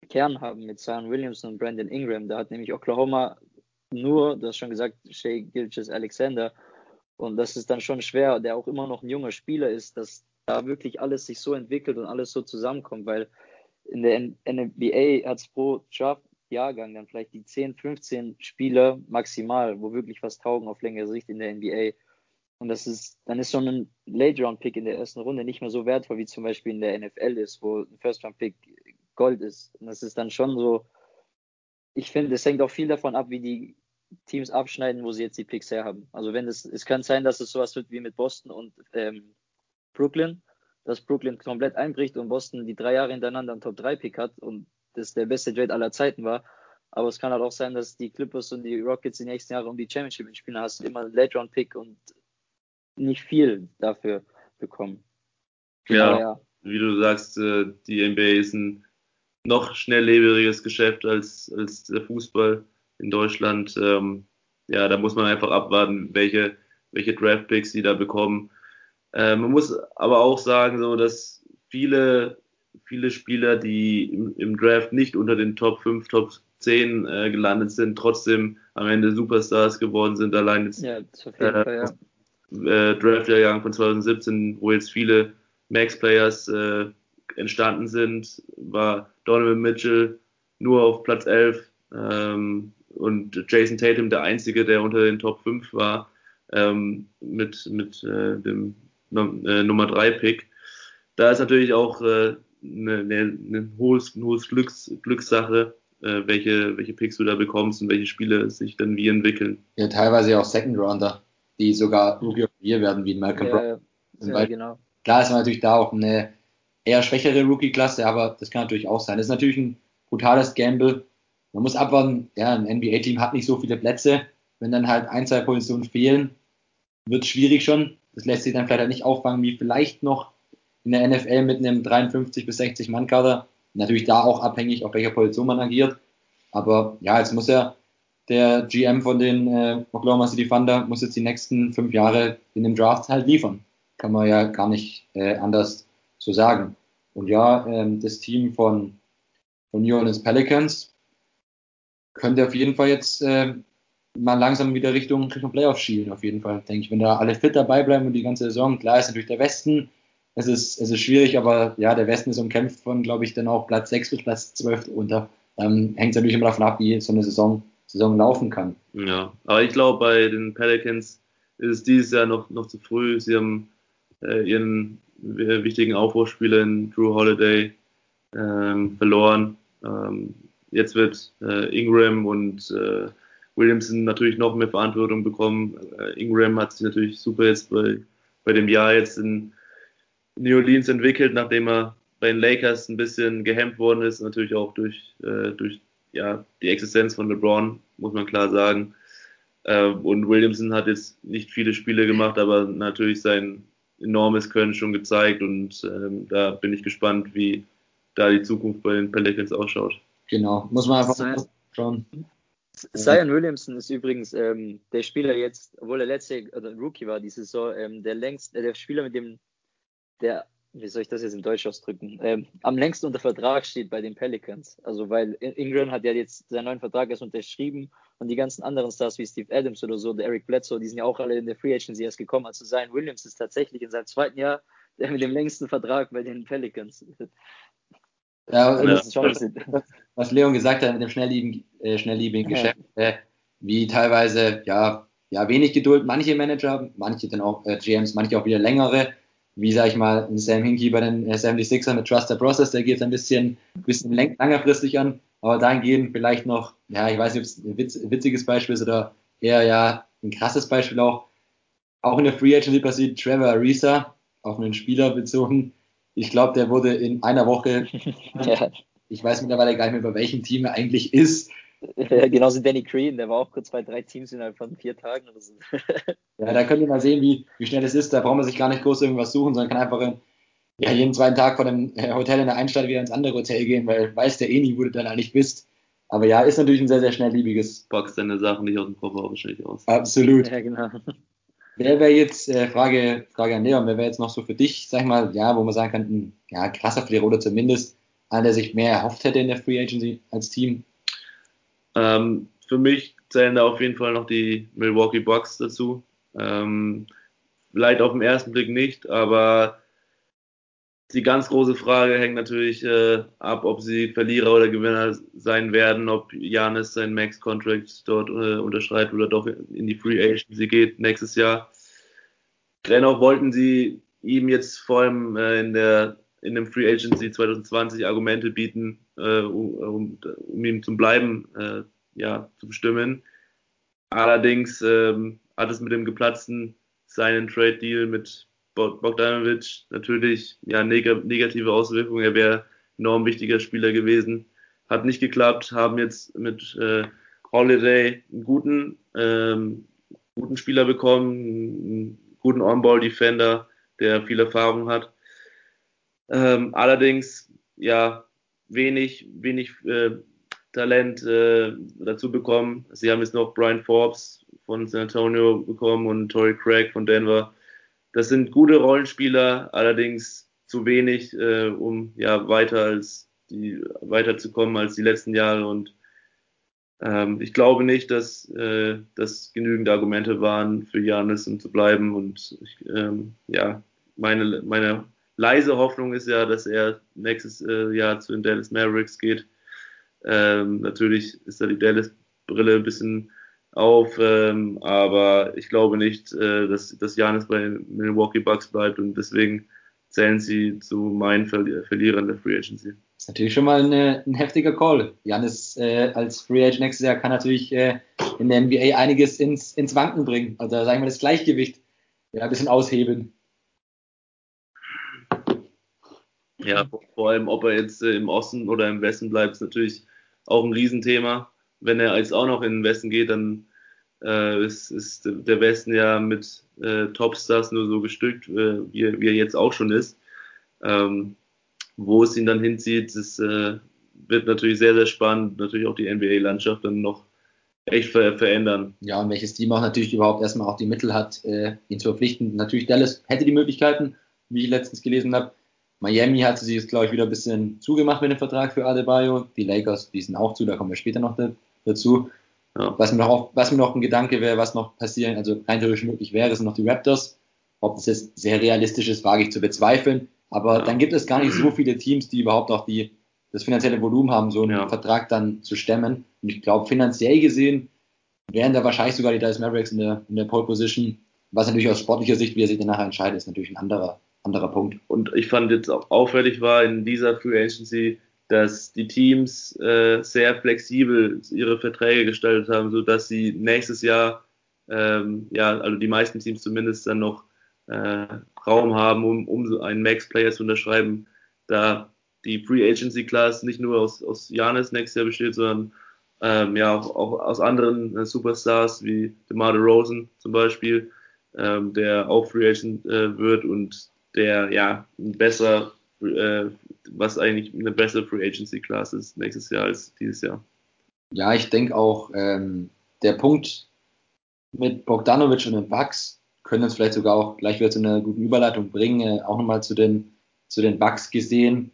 Kern haben mit Zion Williamson und Brandon Ingram. Da hat nämlich Oklahoma nur, du hast schon gesagt, Shea Gilches Alexander. Und das ist dann schon schwer, der auch immer noch ein junger Spieler ist, dass da wirklich alles sich so entwickelt und alles so zusammenkommt, weil in der NBA hat es pro Draft-Jahrgang dann vielleicht die 10, 15 Spieler maximal, wo wirklich was taugen auf längere Sicht in der NBA. Und das ist, dann ist schon ein Late-Round-Pick in der ersten Runde nicht mehr so wertvoll, wie zum Beispiel in der NFL ist, wo ein First-Round-Pick Gold ist. Und das ist dann schon so, ich finde, es hängt auch viel davon ab, wie die Teams abschneiden, wo sie jetzt die Picks herhaben. Also wenn es, es kann sein, dass es sowas wird wie mit Boston und ähm, Brooklyn, dass Brooklyn komplett einbricht und Boston die drei Jahre hintereinander einen Top-3-Pick hat und das der beste Trade aller Zeiten war. Aber es kann halt auch sein, dass die Clippers und die Rockets die nächsten Jahre um die Championship spielen. Da hast du immer einen Late-Round-Pick und nicht viel dafür bekommen. Ja, ja, wie du sagst, äh, die NBA ist ein noch schnelllebiges Geschäft als, als der Fußball in Deutschland. Ähm, ja, da muss man einfach abwarten, welche, welche Draft-Picks sie da bekommen. Äh, man muss aber auch sagen, so, dass viele, viele Spieler, die im, im Draft nicht unter den Top 5, Top 10 äh, gelandet sind, trotzdem am Ende Superstars geworden sind. Allein jetzt ja, äh, ja. äh, Draftjahrgang von 2017, wo jetzt viele Max-Players äh, entstanden sind, war Donovan Mitchell nur auf Platz 11 ähm, und Jason Tatum der einzige, der unter den Top 5 war ähm, mit, mit äh, dem Nummer 3 Pick. Da ist natürlich auch äh, eine, eine, eine hohes, eine hohes Glücks, Glückssache, äh, welche, welche Picks du da bekommst und welche Spiele sich dann wie entwickeln. Ja, teilweise auch Second Rounder, die sogar Rookie of the Year werden, wie Malcolm ja, Brown. Ja, genau. Klar ist natürlich da auch eine eher schwächere Rookie-Klasse, aber das kann natürlich auch sein. Das ist natürlich ein brutales Gamble. Man muss abwarten, ja, ein NBA-Team hat nicht so viele Plätze. Wenn dann halt ein, zwei Positionen fehlen, wird es schwierig schon. Das lässt sich dann vielleicht halt nicht auffangen, wie vielleicht noch in der NFL mit einem 53 bis 60 Mann Kader. Natürlich da auch abhängig, auf welcher Position man agiert. Aber ja, jetzt muss ja der GM von den äh, Oklahoma City Thunder muss jetzt die nächsten fünf Jahre in dem Draft halt liefern. Kann man ja gar nicht äh, anders so sagen. Und ja, ähm, das Team von, von New Orleans Pelicans könnte auf jeden Fall jetzt äh, mal langsam wieder Richtung, Richtung Playoff schielen, auf jeden Fall, denke ich. Wenn da alle fit dabei bleiben und die ganze Saison, klar ist natürlich der Westen, es ist, es ist schwierig, aber ja, der Westen ist umkämpft von, glaube ich, dann auch Platz 6 bis Platz 12 unter. Ähm, hängt natürlich immer davon ab, wie so eine Saison, Saison laufen kann. Ja, aber ich glaube, bei den Pelicans ist es dieses Jahr noch, noch zu früh. Sie haben äh, ihren äh, wichtigen Aufbauspieler in Drew Holiday ähm, verloren. Ähm, jetzt wird äh, Ingram und äh, Williamson natürlich noch mehr Verantwortung bekommen. Äh, Ingram hat sich natürlich super jetzt bei, bei dem Jahr jetzt in New Orleans entwickelt, nachdem er bei den Lakers ein bisschen gehemmt worden ist, natürlich auch durch, äh, durch ja, die Existenz von LeBron, muss man klar sagen. Äh, und Williamson hat jetzt nicht viele Spiele gemacht, aber natürlich sein enormes Können schon gezeigt und ähm, da bin ich gespannt, wie da die Zukunft bei den Pelicans ausschaut. Genau, muss man einfach schauen. Zion Williamson ist übrigens ähm, der Spieler jetzt, obwohl er letzte oder Rookie war diese Saison, ähm, der längst, äh, der Spieler mit dem, der wie soll ich das jetzt in Deutsch ausdrücken, ähm, am längsten unter Vertrag steht bei den Pelicans. Also weil Ingram hat ja jetzt seinen neuen Vertrag erst unterschrieben und die ganzen anderen Stars wie Steve Adams oder so, der Eric Bledsoe, die sind ja auch alle in der Free Agency erst gekommen. Also sein Williams ist tatsächlich in seinem zweiten Jahr der mit dem längsten Vertrag bei den Pelicans. Ja, ja. was Leon gesagt hat mit dem schnelllebigen, äh, schnelllebigen ja. Geschäft, äh, wie teilweise ja, ja wenig Geduld manche Manager haben, manche dann auch äh, GMs, manche auch wieder längere wie sag ich mal, ein Sam Hinkie bei den 76ers äh, mit Trust the Process, der geht ein bisschen, bisschen längerfristig an, aber dahingehend vielleicht noch, ja, ich weiß nicht, ob es ein witz, witziges Beispiel ist oder eher ja ein krasses Beispiel auch, auch in der Free Agency passiert, Trevor Ariza, auf einen Spieler bezogen. Ich glaube, der wurde in einer Woche, *laughs* ja. ich weiß mittlerweile gar nicht mehr, bei welchem Team er eigentlich ist, ja, genauso Danny Green, der war auch kurz bei drei Teams innerhalb von vier Tagen oder so. *laughs* ja, da könnt ihr mal sehen, wie, wie schnell es ist. Da braucht man sich gar nicht groß irgendwas suchen, sondern kann einfach in, ja, jeden zweiten Tag von dem äh, Hotel in der Einstadt wieder ins andere Hotel gehen, weil weiß der eh nie, wo du dann eigentlich bist. Aber ja, ist natürlich ein sehr, sehr schnellliebiges. Packst deine Sachen nicht aus dem Koffer wahrscheinlich aus. Absolut. Ja, genau. Wer wäre jetzt, äh, Frage, Frage an Leon, wer wäre jetzt noch so für dich, sag ich mal, ja, wo man sagen kann, ein ja, krasser Verlierer oder zumindest einer, der sich mehr erhofft hätte in der Free Agency als Team? Ähm, für mich zählen da auf jeden Fall noch die Milwaukee Bucks dazu. Ähm, vielleicht auf den ersten Blick nicht, aber die ganz große Frage hängt natürlich äh, ab, ob sie Verlierer oder Gewinner sein werden, ob Janis seinen Max-Contract dort äh, unterschreibt oder doch in die Free Agency geht nächstes Jahr. Dennoch wollten sie ihm jetzt vor allem äh, in der in dem Free Agency 2020 Argumente bieten, äh, um, um, ihm zum Bleiben äh, ja, zu bestimmen. Allerdings ähm, hat es mit dem geplatzten seinen Trade Deal mit Bogdanovic natürlich ja, neg negative Auswirkungen. Er wäre enorm wichtiger Spieler gewesen. Hat nicht geklappt, haben jetzt mit äh, Holiday einen guten, ähm, guten Spieler bekommen, einen guten On-Ball-Defender, der viel Erfahrung hat. Ähm, allerdings, ja, wenig, wenig äh, Talent äh, dazu bekommen. Sie haben jetzt noch Brian Forbes von San Antonio bekommen und Torrey Craig von Denver. Das sind gute Rollenspieler, allerdings zu wenig, äh, um ja weiter als die weiterzukommen als die letzten Jahre und ähm, ich glaube nicht, dass äh, das genügend Argumente waren für Janis, um zu bleiben und ich, ähm, ja meine meine leise Hoffnung ist ja, dass er nächstes äh, Jahr zu den Dallas Mavericks geht. Ähm, natürlich ist da die Dallas-Brille ein bisschen auf, ähm, aber ich glaube nicht, äh, dass, dass Janis bei Milwaukee Bucks bleibt und deswegen zählen sie zu meinen Ver Verlierern der Free Agency. Das ist natürlich schon mal eine, ein heftiger Call. Janis äh, als Free Agent nächstes Jahr kann natürlich äh, in der NBA einiges ins, ins Wanken bringen. Also sagen wir das Gleichgewicht ja, ein bisschen aushebeln. Ja, vor allem, ob er jetzt äh, im Osten oder im Westen bleibt, ist natürlich auch ein Riesenthema. Wenn er jetzt auch noch in den Westen geht, dann äh, ist, ist der Westen ja mit äh, Topstars nur so gestückt, äh, wie, wie er jetzt auch schon ist. Ähm, wo es ihn dann hinzieht, das äh, wird natürlich sehr, sehr spannend. Natürlich auch die NBA-Landschaft dann noch echt ver verändern. Ja, und welches Team auch natürlich überhaupt erstmal auch die Mittel hat, äh, ihn zu verpflichten. Natürlich Dallas hätte die Möglichkeiten, wie ich letztens gelesen habe. Miami hat sich jetzt, glaube ich, wieder ein bisschen zugemacht mit dem Vertrag für Adebayo. Die Lakers, die sind auch zu, da kommen wir später noch dazu. Ja. Was, mir noch auf, was mir noch ein Gedanke wäre, was noch passieren, also rein theoretisch möglich wäre, sind noch die Raptors. Ob das jetzt sehr realistisch ist, wage ich zu bezweifeln. Aber ja. dann gibt es gar nicht so viele Teams, die überhaupt auch die, das finanzielle Volumen haben, so einen ja. Vertrag dann zu stemmen. Und ich glaube, finanziell gesehen wären da wahrscheinlich sogar die Dallas Mavericks in der, in der Pole Position, was natürlich aus sportlicher Sicht, wie er sich dann nachher entscheidet, ist natürlich ein anderer, anderer Punkt. Und ich fand jetzt auch auffällig war in dieser Free Agency, dass die Teams äh, sehr flexibel ihre Verträge gestaltet haben, so dass sie nächstes Jahr, ähm, ja, also die meisten Teams zumindest dann noch äh, Raum haben, um, um einen Max-Player zu unterschreiben, da die Free Agency Class nicht nur aus, aus Janis nächstes Jahr besteht, sondern ähm, ja auch, auch aus anderen äh, Superstars wie DeMar Rosen zum Beispiel, ähm, der auch Free Agent äh, wird und der ja besser äh, was eigentlich eine bessere Free Agency Class ist nächstes Jahr als dieses Jahr. Ja, ich denke auch, ähm, der Punkt mit Bogdanovic und den Bucks können uns vielleicht sogar auch gleich wieder zu einer guten Überleitung bringen, äh, auch nochmal zu den, zu den Bucks gesehen.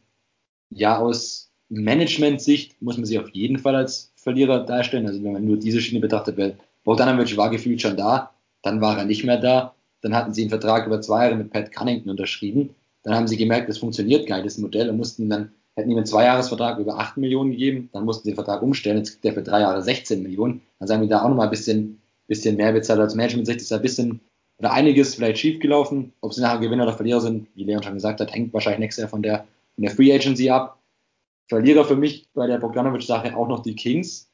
Ja, aus Management-Sicht muss man sich auf jeden Fall als Verlierer darstellen. Also wenn man nur diese Schiene betrachtet, weil Bogdanovic war gefühlt schon da, dann war er nicht mehr da, dann hatten sie einen Vertrag über zwei Jahre mit Pat Cunnington unterschrieben dann haben sie gemerkt, das funktioniert gar nicht, das Modell, und mussten dann, hätten ihm einen Zweijahresvertrag über 8 Millionen gegeben, dann mussten sie den Vertrag umstellen, jetzt kriegt der für drei Jahre 16 Millionen. Dann sagen wir da auch nochmal ein bisschen, bisschen mehr bezahlt als Management. Sicht ist ein bisschen oder einiges vielleicht schiefgelaufen. Ob sie nachher Gewinner oder Verlierer sind, wie Leon schon gesagt hat, hängt wahrscheinlich nächstes Jahr von der, von der Free Agency ab. Verlierer für mich bei der Bogdanovic-Sache auch noch die Kings,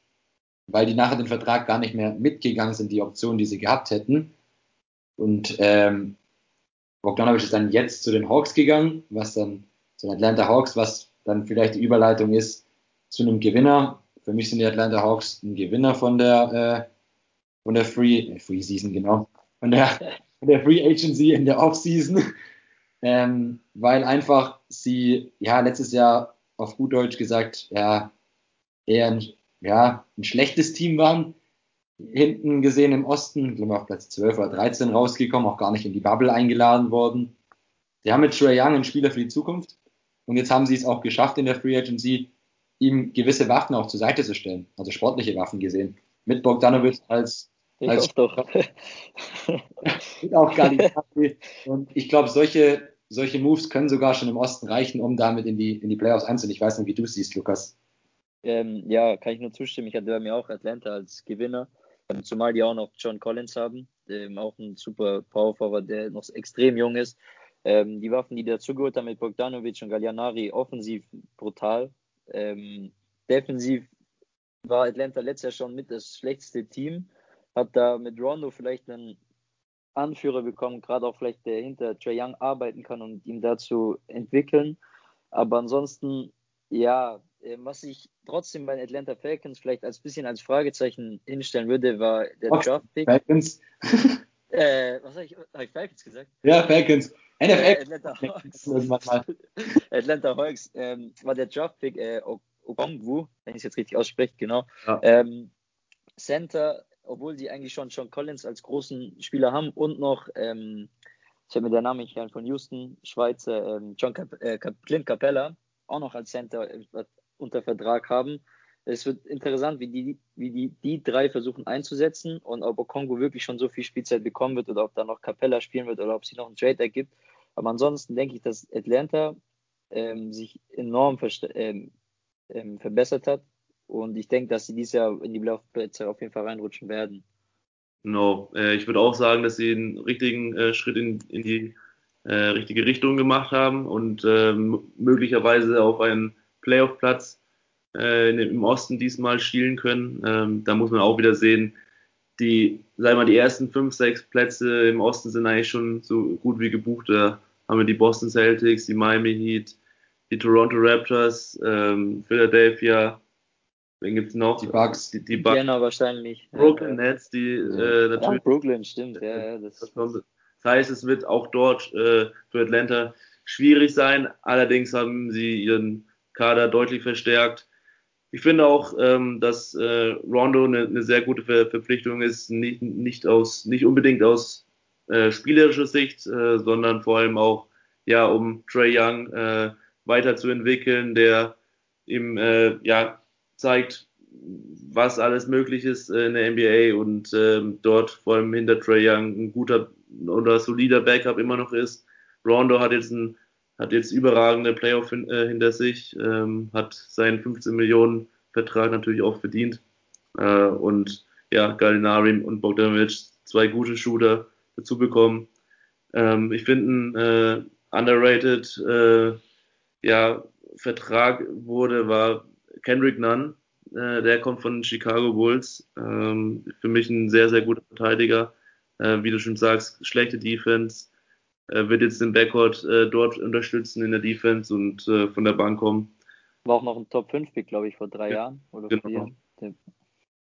weil die nachher den Vertrag gar nicht mehr mitgegangen sind, die Optionen, die sie gehabt hätten. Und ähm, Bogdanovic ist dann jetzt zu den Hawks gegangen, was dann zu den Atlanta Hawks, was dann vielleicht die Überleitung ist zu einem Gewinner. Für mich sind die Atlanta Hawks ein Gewinner von der, äh, von der Free, äh, Free Season, genau, von der, von der Free Agency in der Off-Season, ähm, weil einfach sie, ja, letztes Jahr auf gut Deutsch gesagt, ja, eher ein, ja, ein schlechtes Team waren, hinten gesehen im Osten, ich glaube auf Platz 12 oder 13 rausgekommen, auch gar nicht in die Bubble eingeladen worden. Sie haben mit Trey Young einen Spieler für die Zukunft und jetzt haben sie es auch geschafft in der Free Agency, ihm gewisse Waffen auch zur Seite zu stellen, also sportliche Waffen gesehen. Mit Bogdanovic als ich als doch. auch gar nicht. Und ich glaube, solche, solche Moves können sogar schon im Osten reichen, um damit in die, in die Playoffs einzunehmen. Ich weiß nicht, wie du es siehst, Lukas. Ähm, ja, kann ich nur zustimmen. Ich hatte bei mir auch Atlanta als Gewinner. Ähm, zumal die auch noch John Collins haben, ähm, auch ein super Power Forward, der noch extrem jung ist. Ähm, die Waffen, die dazugeholt haben mit Bogdanovic und Gallianari, offensiv brutal. Ähm, defensiv war Atlanta letztes Jahr schon mit das schlechteste Team. Hat da mit Rondo vielleicht einen Anführer bekommen, gerade auch vielleicht der hinter Trae Young arbeiten kann und ihn dazu entwickeln. Aber ansonsten, ja, was ich trotzdem bei den Atlanta Falcons vielleicht als bisschen als Fragezeichen hinstellen würde, war der Draft-Pick. Falcons. äh, was habe ich, hab ich Falcons gesagt? Ja, Falcons. NFL. Äh, Atlanta Hawks. *laughs* Atlanta Hawks ähm, war der Draft-Pick äh, Okongwu, wenn ich es jetzt richtig ausspreche, genau. Ja. Ähm, Center, obwohl sie eigentlich schon John Collins als großen Spieler haben und noch, ähm, ich habe mir den Namen nicht von Houston, Schweizer, ähm, John Cap äh, Clint Capella, auch noch als Center äh, unter Vertrag haben. Es wird interessant, wie die, wie die, die drei versuchen einzusetzen und ob Okongo wirklich schon so viel Spielzeit bekommen wird oder ob da noch Capella spielen wird oder ob sie noch einen Trade ergibt. Aber ansonsten denke ich, dass Atlanta ähm, sich enorm ähm, ähm, verbessert hat und ich denke, dass sie dieses Jahr in die Playoff-Plätze auf jeden Fall reinrutschen werden. No, äh, ich würde auch sagen, dass sie einen richtigen äh, Schritt in, in die äh, richtige Richtung gemacht haben und ähm, möglicherweise auf einen Playoff-Platz äh, im Osten diesmal schielen können. Ähm, da muss man auch wieder sehen, die, sagen wir mal, die ersten fünf, sechs Plätze im Osten sind eigentlich schon so gut wie gebucht. Da haben wir die Boston Celtics, die Miami Heat, die Toronto Raptors, ähm, Philadelphia, wen gibt's noch? Die Bucks. Die, die Bucks. Vienna wahrscheinlich. Brooklyn Nets, die äh, natürlich. Ja, Brooklyn, stimmt. Ja, das, das, das heißt, es wird auch dort äh, für Atlanta schwierig sein. Allerdings haben sie ihren Kader deutlich verstärkt. Ich finde auch, ähm, dass äh, Rondo eine, eine sehr gute Ver Verpflichtung ist, nicht, nicht, aus, nicht unbedingt aus äh, spielerischer Sicht, äh, sondern vor allem auch, ja, um Trey Young äh, weiterzuentwickeln, der ihm äh, ja, zeigt, was alles möglich ist äh, in der NBA und ähm, dort vor allem hinter Trey Young ein guter oder solider Backup immer noch ist. Rondo hat jetzt ein hat jetzt überragende Playoff hin, äh, hinter sich, ähm, hat seinen 15 Millionen Vertrag natürlich auch verdient. Äh, und ja, Gallinari und Bogdanovic, zwei gute Shooter. dazu bekommen. Ähm, ich finde, ein äh, underrated äh, ja, Vertrag wurde, war Kendrick Nunn. Äh, der kommt von Chicago Bulls. Ähm, für mich ein sehr, sehr guter Verteidiger. Äh, wie du schon sagst, schlechte Defense. Äh, wird jetzt den Backcourt äh, dort unterstützen in der Defense und von der Bank kommen. War auch noch ein Top 5 Pick, glaube ich, vor drei ja, Jahren oder genau. vier.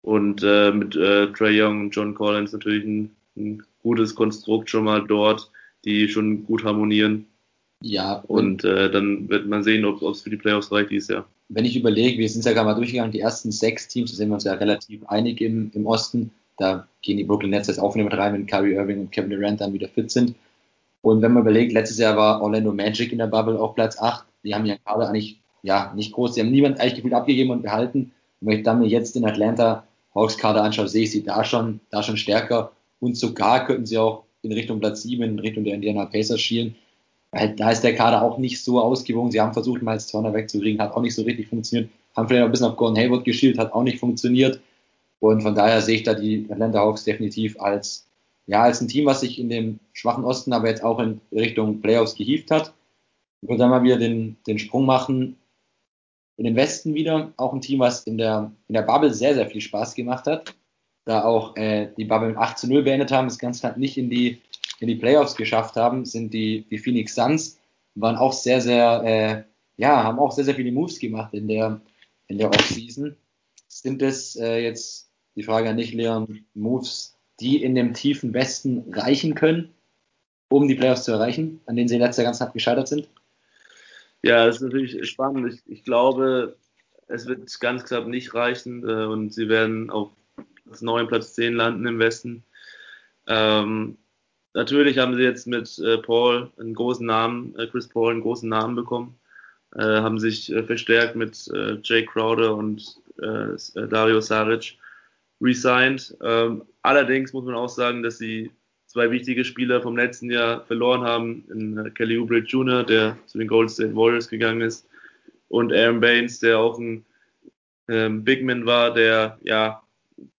Und äh, mit äh, Trey Young und John Collins natürlich ein, ein, gutes Konstrukt schon mal dort, die schon gut harmonieren. Ja. Und äh, dann wird man sehen, ob es für die Playoffs reicht dieses Jahr. Wenn ich überlege, wir sind ja gerade mal durchgegangen, die ersten sechs Teams, da sind wir uns ja relativ einig im, im Osten. Da gehen die Brooklyn Nets jetzt auch mit rein, wenn Kyrie Irving und Kevin Durant dann wieder fit sind. Und wenn man überlegt, letztes Jahr war Orlando Magic in der Bubble auf Platz 8. Die haben ja gerade eigentlich, ja, nicht groß, die haben niemand eigentlich gefühlt abgegeben und behalten. Und wenn ich dann mir jetzt in Atlanta Hawks Kader anschaue, sehe ich sie da schon, da schon stärker. Und sogar könnten sie auch in Richtung Platz 7, in Richtung der Indiana Pacers schielen. Weil da ist der Kader auch nicht so ausgewogen. Sie haben versucht, Miles Turner wegzukriegen, hat auch nicht so richtig funktioniert. Haben vielleicht auch ein bisschen auf Gordon Hayward geschielt, hat auch nicht funktioniert. Und von daher sehe ich da die Atlanta Hawks definitiv als, ja, als ein Team, was sich in dem schwachen Osten aber jetzt auch in Richtung Playoffs gehievt hat. Würde dann mal wieder den, den Sprung machen in den Westen wieder. Auch ein Team, was in der, in der Bubble sehr, sehr viel Spaß gemacht hat. Da auch äh, die Bubble mit 8 zu 0 beendet haben, das Ganze halt nicht in die in die Playoffs geschafft haben, sind die, die Phoenix Suns, waren auch sehr, sehr, äh, ja, haben auch sehr, sehr viele Moves gemacht in der, in der Offseason. Sind es äh, jetzt die Frage an dich, Leon, Moves, die in dem tiefen Westen reichen können, um die Playoffs zu erreichen, an denen sie Jahr ganz hart gescheitert sind? Ja, das ist natürlich spannend. Ich, ich glaube, es wird ganz knapp nicht reichen äh, und sie werden auf Platz 9, Platz 10 landen im Westen. Ähm, Natürlich haben sie jetzt mit äh, Paul einen großen Namen, äh, Chris Paul einen großen Namen bekommen, äh, haben sich äh, verstärkt mit äh, Jay Crowder und Dario Saric resigned. Ähm, allerdings muss man auch sagen, dass sie zwei wichtige Spieler vom letzten Jahr verloren haben, in Kelly Oubre Jr., der zu den Golden State Warriors gegangen ist, und Aaron Baines, der auch ein ähm, Bigman war, der ja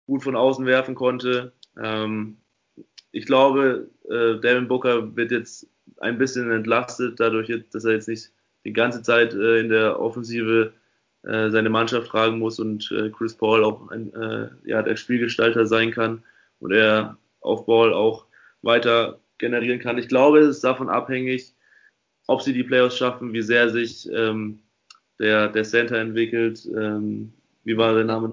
gut von außen werfen konnte. Ähm, ich glaube, äh, Devin Booker wird jetzt ein bisschen entlastet, dadurch, dass er jetzt nicht die ganze Zeit äh, in der Offensive äh, seine Mannschaft tragen muss und äh, Chris Paul auch ein, äh, ja, der Spielgestalter sein kann und er auf Ball auch weiter generieren kann. Ich glaube, es ist davon abhängig, ob sie die Playoffs schaffen, wie sehr sich ähm, der, der Center entwickelt. Ähm, wie war der Name?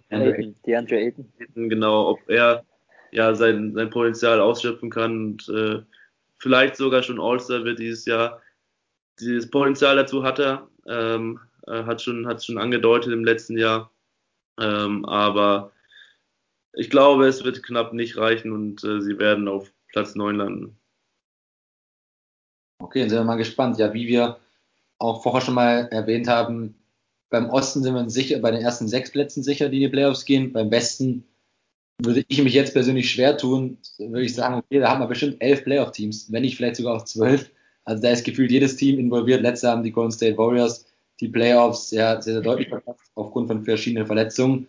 DeAndre Ayton. Genau, ob er ja sein, sein Potenzial ausschöpfen kann und äh, vielleicht sogar schon All-Star wird dieses Jahr. Dieses Potenzial dazu hat er, ähm, hat schon hat schon angedeutet im letzten Jahr, ähm, aber ich glaube, es wird knapp nicht reichen und äh, sie werden auf Platz 9 landen. Okay, dann sind wir mal gespannt. Ja, wie wir auch vorher schon mal erwähnt haben, beim Osten sind wir sicher, bei den ersten sechs Plätzen sicher, die in die Playoffs gehen. Beim Westen würde ich mich jetzt persönlich schwer tun, würde ich sagen, okay, da haben wir bestimmt elf Playoff-Teams, wenn nicht vielleicht sogar auch zwölf. Also da ist gefühlt jedes Team involviert. Letzte haben die Golden State Warriors die Playoffs ja sehr, sehr deutlich verpasst aufgrund von verschiedenen Verletzungen.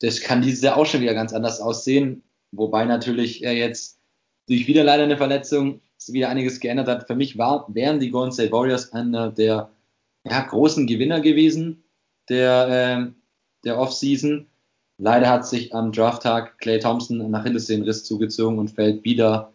Das kann dieses Jahr auch schon wieder ganz anders aussehen. Wobei natürlich er jetzt durch wieder leider eine Verletzung wieder einiges geändert hat. Für mich war, wären die Golden State Warriors einer der ja, großen Gewinner gewesen der, äh, der Offseason. Leider hat sich am Drafttag Clay Thompson nach Achillessehnenriss zugezogen und fällt wieder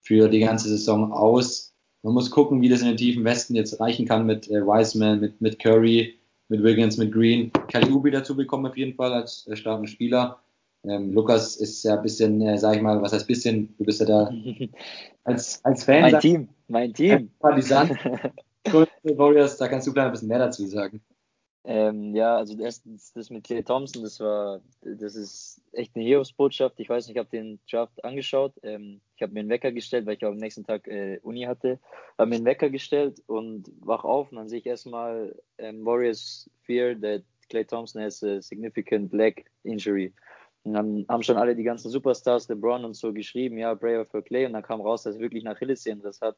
für die ganze Saison aus. Man muss gucken, wie das in den tiefen Westen jetzt reichen kann mit äh, Wiseman, mit, mit Curry, mit Wiggins, mit Green. Kaliubi dazu bekommen auf jeden Fall als äh, starken Spieler. Ähm, Lukas ist ja ein bisschen, äh, sag ich mal, was heißt bisschen, du bist ja da *laughs* als, als Fan. Mein Team, mein Team. Partisan. *laughs* Warriors, da kannst du gleich ein bisschen mehr dazu sagen. Ähm, ja, also erstens das mit Clay Thompson, das war, das ist echt eine Heroesbotschaft. Ich weiß nicht, ich habe den Draft angeschaut. Ähm, ich habe mir einen Wecker gestellt, weil ich am nächsten Tag äh, Uni hatte. Habe mir einen Wecker gestellt und wach auf und dann sehe ich erstmal ähm, Warriors fear that Clay Thompson has a significant leg injury. Und dann haben schon alle die ganzen Superstars, LeBron und so geschrieben, ja, Prayer for Clay. Und dann kam raus, dass er wirklich nach das hat.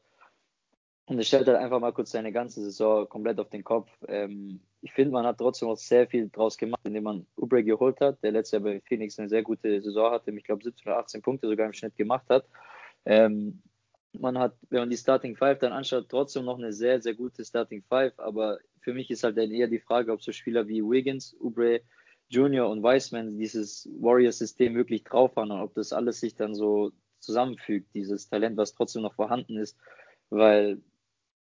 Und es stellt halt einfach mal kurz seine ganze Saison komplett auf den Kopf. Ähm, ich finde, man hat trotzdem auch sehr viel draus gemacht, indem man Ubre geholt hat, der letztes Jahr bei Phoenix eine sehr gute Saison hatte, ich glaube 17 oder 18 Punkte sogar im Schnitt gemacht hat. Ähm, man hat, wenn man die Starting Five dann anschaut, trotzdem noch eine sehr, sehr gute Starting Five. Aber für mich ist halt dann eher die Frage, ob so Spieler wie Wiggins, Ubre Junior und Wiseman dieses Warrior-System wirklich drauf haben und ob das alles sich dann so zusammenfügt, dieses Talent, was trotzdem noch vorhanden ist. Weil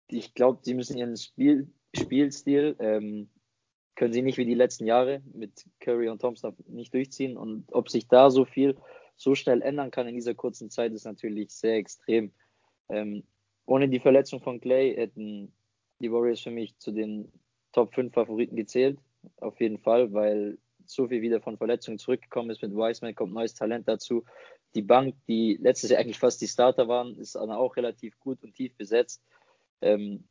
ich glaube, sie müssen ihren Spiel, Spielstil ähm, können sie nicht wie die letzten Jahre mit Curry und Thompson nicht durchziehen. Und ob sich da so viel so schnell ändern kann in dieser kurzen Zeit, ist natürlich sehr extrem. Ähm, ohne die Verletzung von Clay hätten die Warriors für mich zu den Top 5 Favoriten gezählt. Auf jeden Fall, weil so viel wieder von Verletzungen zurückgekommen ist. Mit Wiseman kommt neues Talent dazu. Die Bank, die letztes Jahr eigentlich fast die Starter waren, ist auch relativ gut und tief besetzt. Ähm,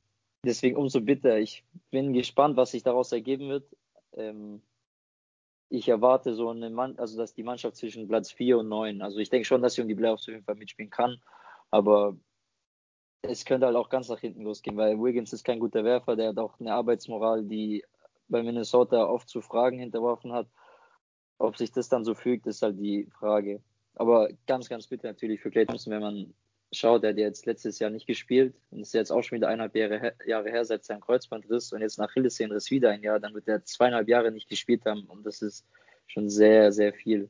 deswegen umso bitter. Ich bin gespannt, was sich daraus ergeben wird. Ähm, ich erwarte so eine Mann, also dass die Mannschaft zwischen Platz 4 und 9, also ich denke schon, dass sie um die Playoffs auf jeden Fall mitspielen kann, aber es könnte halt auch ganz nach hinten losgehen, weil Wiggins ist kein guter Werfer, der hat auch eine Arbeitsmoral, die bei Minnesota oft zu Fragen hinterworfen hat. Ob sich das dann so fügt, ist halt die Frage. Aber ganz, ganz bitter natürlich für Clay Thompson, wenn man schaut, der hat jetzt letztes Jahr nicht gespielt und ist jetzt auch schon wieder eineinhalb Jahre, Jahre her seit seinem Kreuzbandriss und jetzt nach Achillessehnenriss wieder ein Jahr, dann wird er zweieinhalb Jahre nicht gespielt haben und das ist schon sehr, sehr viel.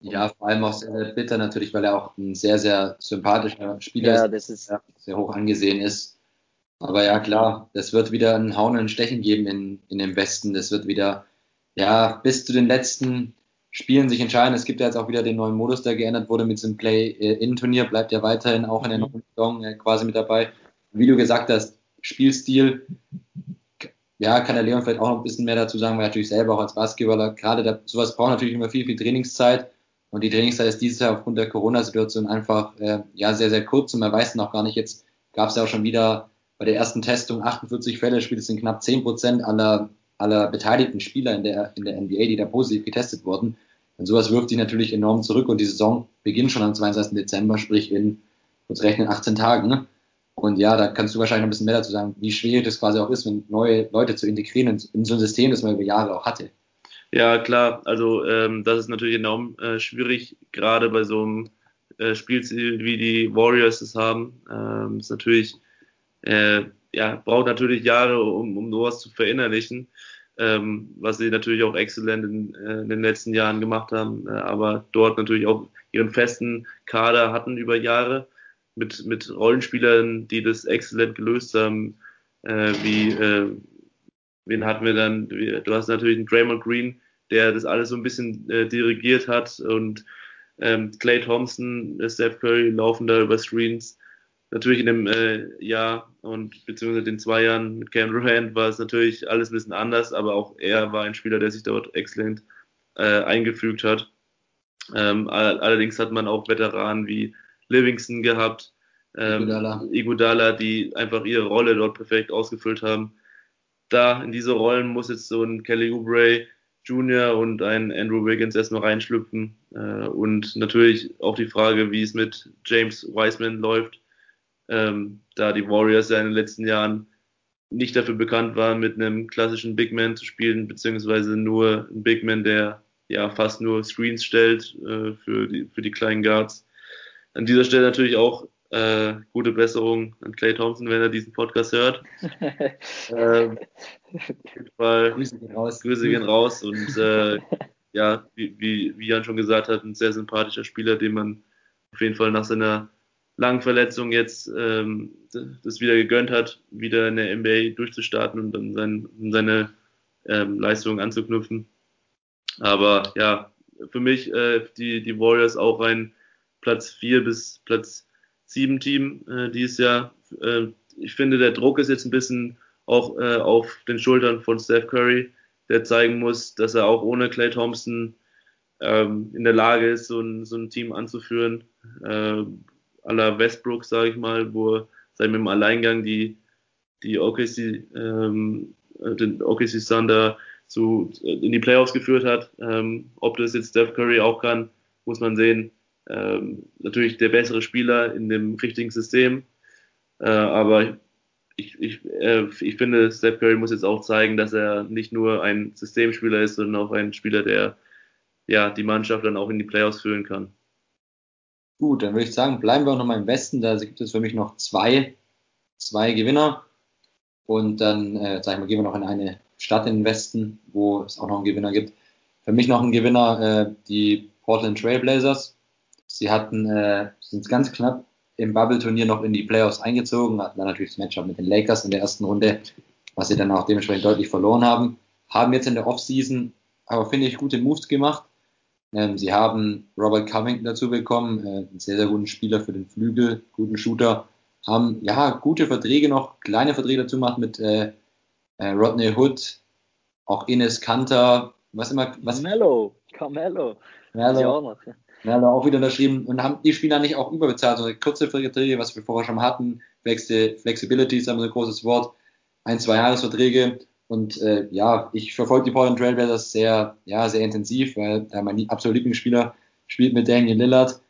Ja, vor allem auch sehr, sehr bitter natürlich, weil er auch ein sehr, sehr sympathischer Spieler ja, ist, der sehr hoch angesehen ist. Aber ja, klar, das wird wieder ein Hauen und ein Stechen geben in, in dem Westen. Das wird wieder, ja, bis zu den letzten Spielen sich entscheiden. Es gibt ja jetzt auch wieder den neuen Modus, der geändert wurde mit diesem Play-In-Turnier, bleibt ja weiterhin auch in der neuen Saison äh, quasi mit dabei. Wie du gesagt hast, Spielstil, ja, kann der Leon vielleicht auch noch ein bisschen mehr dazu sagen, weil er natürlich selber auch als Basketballer, gerade da, sowas braucht natürlich immer viel, viel Trainingszeit. Und die Trainingszeit ist dieses Jahr aufgrund der Corona-Situation einfach äh, ja sehr, sehr kurz und man weiß noch gar nicht, jetzt gab es ja auch schon wieder bei der ersten Testung 48 Fälle, spielt es in knapp 10 Prozent aller, aller beteiligten Spieler in der, in der NBA, die da positiv getestet wurden. Und sowas wirft sich natürlich enorm zurück und die Saison beginnt schon am 22. Dezember, sprich in, kurz rechnen, 18 Tagen. Ne? Und ja, da kannst du wahrscheinlich noch ein bisschen mehr dazu sagen, wie schwierig das quasi auch ist, wenn neue Leute zu integrieren in, in so ein System, das man über Jahre auch hatte. Ja, klar. Also ähm, das ist natürlich enorm äh, schwierig, gerade bei so einem äh, Spielziel wie die Warriors es haben. Ähm, ist natürlich äh, ja, braucht natürlich Jahre, um, um sowas zu verinnerlichen, ähm, was sie natürlich auch exzellent in, äh, in den letzten Jahren gemacht haben, äh, aber dort natürlich auch ihren festen Kader hatten über Jahre mit, mit Rollenspielern, die das exzellent gelöst haben, äh, wie, äh, wen hatten wir dann, du hast natürlich einen Draymond Green, der das alles so ein bisschen äh, dirigiert hat und ähm, Clay Thompson, Steph Curry laufen da über Screens natürlich in dem äh, Jahr und beziehungsweise den zwei Jahren mit Cam Durant war es natürlich alles ein bisschen anders, aber auch er war ein Spieler, der sich dort exzellent äh, eingefügt hat. Ähm, allerdings hat man auch Veteranen wie Livingston gehabt, ähm, Iguodala. Iguodala, die einfach ihre Rolle dort perfekt ausgefüllt haben. Da in diese Rollen muss jetzt so ein Kelly Oubre Jr. und ein Andrew Wiggins erstmal reinschlüpfen. Äh, und natürlich auch die Frage, wie es mit James Wiseman läuft ähm, da die Warriors ja in den letzten Jahren nicht dafür bekannt waren, mit einem klassischen Big Man zu spielen, beziehungsweise nur ein Big Man, der ja fast nur Screens stellt äh, für, die, für die kleinen Guards. An dieser Stelle natürlich auch äh, gute Besserung an Clay Thompson, wenn er diesen Podcast hört. *laughs* ähm, Fall, Grüße gehen raus. Grüße gehen raus und äh, ja, wie, wie, wie Jan schon gesagt hat, ein sehr sympathischer Spieler, den man auf jeden Fall nach seiner langen Verletzung jetzt ähm, das wieder gegönnt hat, wieder in der NBA durchzustarten und dann sein, seine ähm, Leistungen anzuknüpfen. Aber ja, für mich äh, die, die Warriors auch ein Platz 4 bis Platz 7 Team äh, dieses Jahr. Äh, ich finde, der Druck ist jetzt ein bisschen auch äh, auf den Schultern von Steph Curry, der zeigen muss, dass er auch ohne Clay Thompson ähm, in der Lage ist, so ein, so ein Team anzuführen. Äh, aller Westbrook, sage ich mal, wo er mit dem Alleingang die, die OKC, ähm, äh, den OKC Thunder zu, in die Playoffs geführt hat. Ähm, ob das jetzt Steph Curry auch kann, muss man sehen. Ähm, natürlich der bessere Spieler in dem richtigen System. Äh, aber ich, ich, äh, ich finde, Steph Curry muss jetzt auch zeigen, dass er nicht nur ein Systemspieler ist, sondern auch ein Spieler, der ja die Mannschaft dann auch in die Playoffs führen kann. Gut, dann würde ich sagen, bleiben wir auch nochmal im Westen. Da gibt es für mich noch zwei, zwei Gewinner. Und dann, äh, sag ich mal, gehen wir noch in eine Stadt im Westen, wo es auch noch einen Gewinner gibt. Für mich noch ein Gewinner, äh, die Portland Trailblazers. Sie hatten, äh, sind ganz knapp im Bubble-Turnier noch in die Playoffs eingezogen, hatten dann natürlich das Matchup mit den Lakers in der ersten Runde, was sie dann auch dementsprechend deutlich verloren haben. Haben jetzt in der Offseason aber, finde ich, gute Moves gemacht. Ähm, sie haben Robert Covington dazu bekommen, äh, einen sehr, sehr guten Spieler für den Flügel, guten Shooter, haben ja gute Verträge noch, kleine Verträge dazu gemacht mit äh, äh, Rodney Hood, auch Ines Kanter, was immer, was. Mello, Carmelo. Auch noch. Ja, auch wieder unterschrieben und haben die Spieler nicht auch überbezahlt, sondern kurze Verträge, was wir vorher schon hatten. Flexibility ist ein großes Wort. Ein, zwei Jahresverträge. Und äh, ja, ich verfolge die Portland Trailblazers sehr, ja, sehr intensiv, weil äh, mein absoluter Lieblingsspieler spielt mit Daniel Lillard.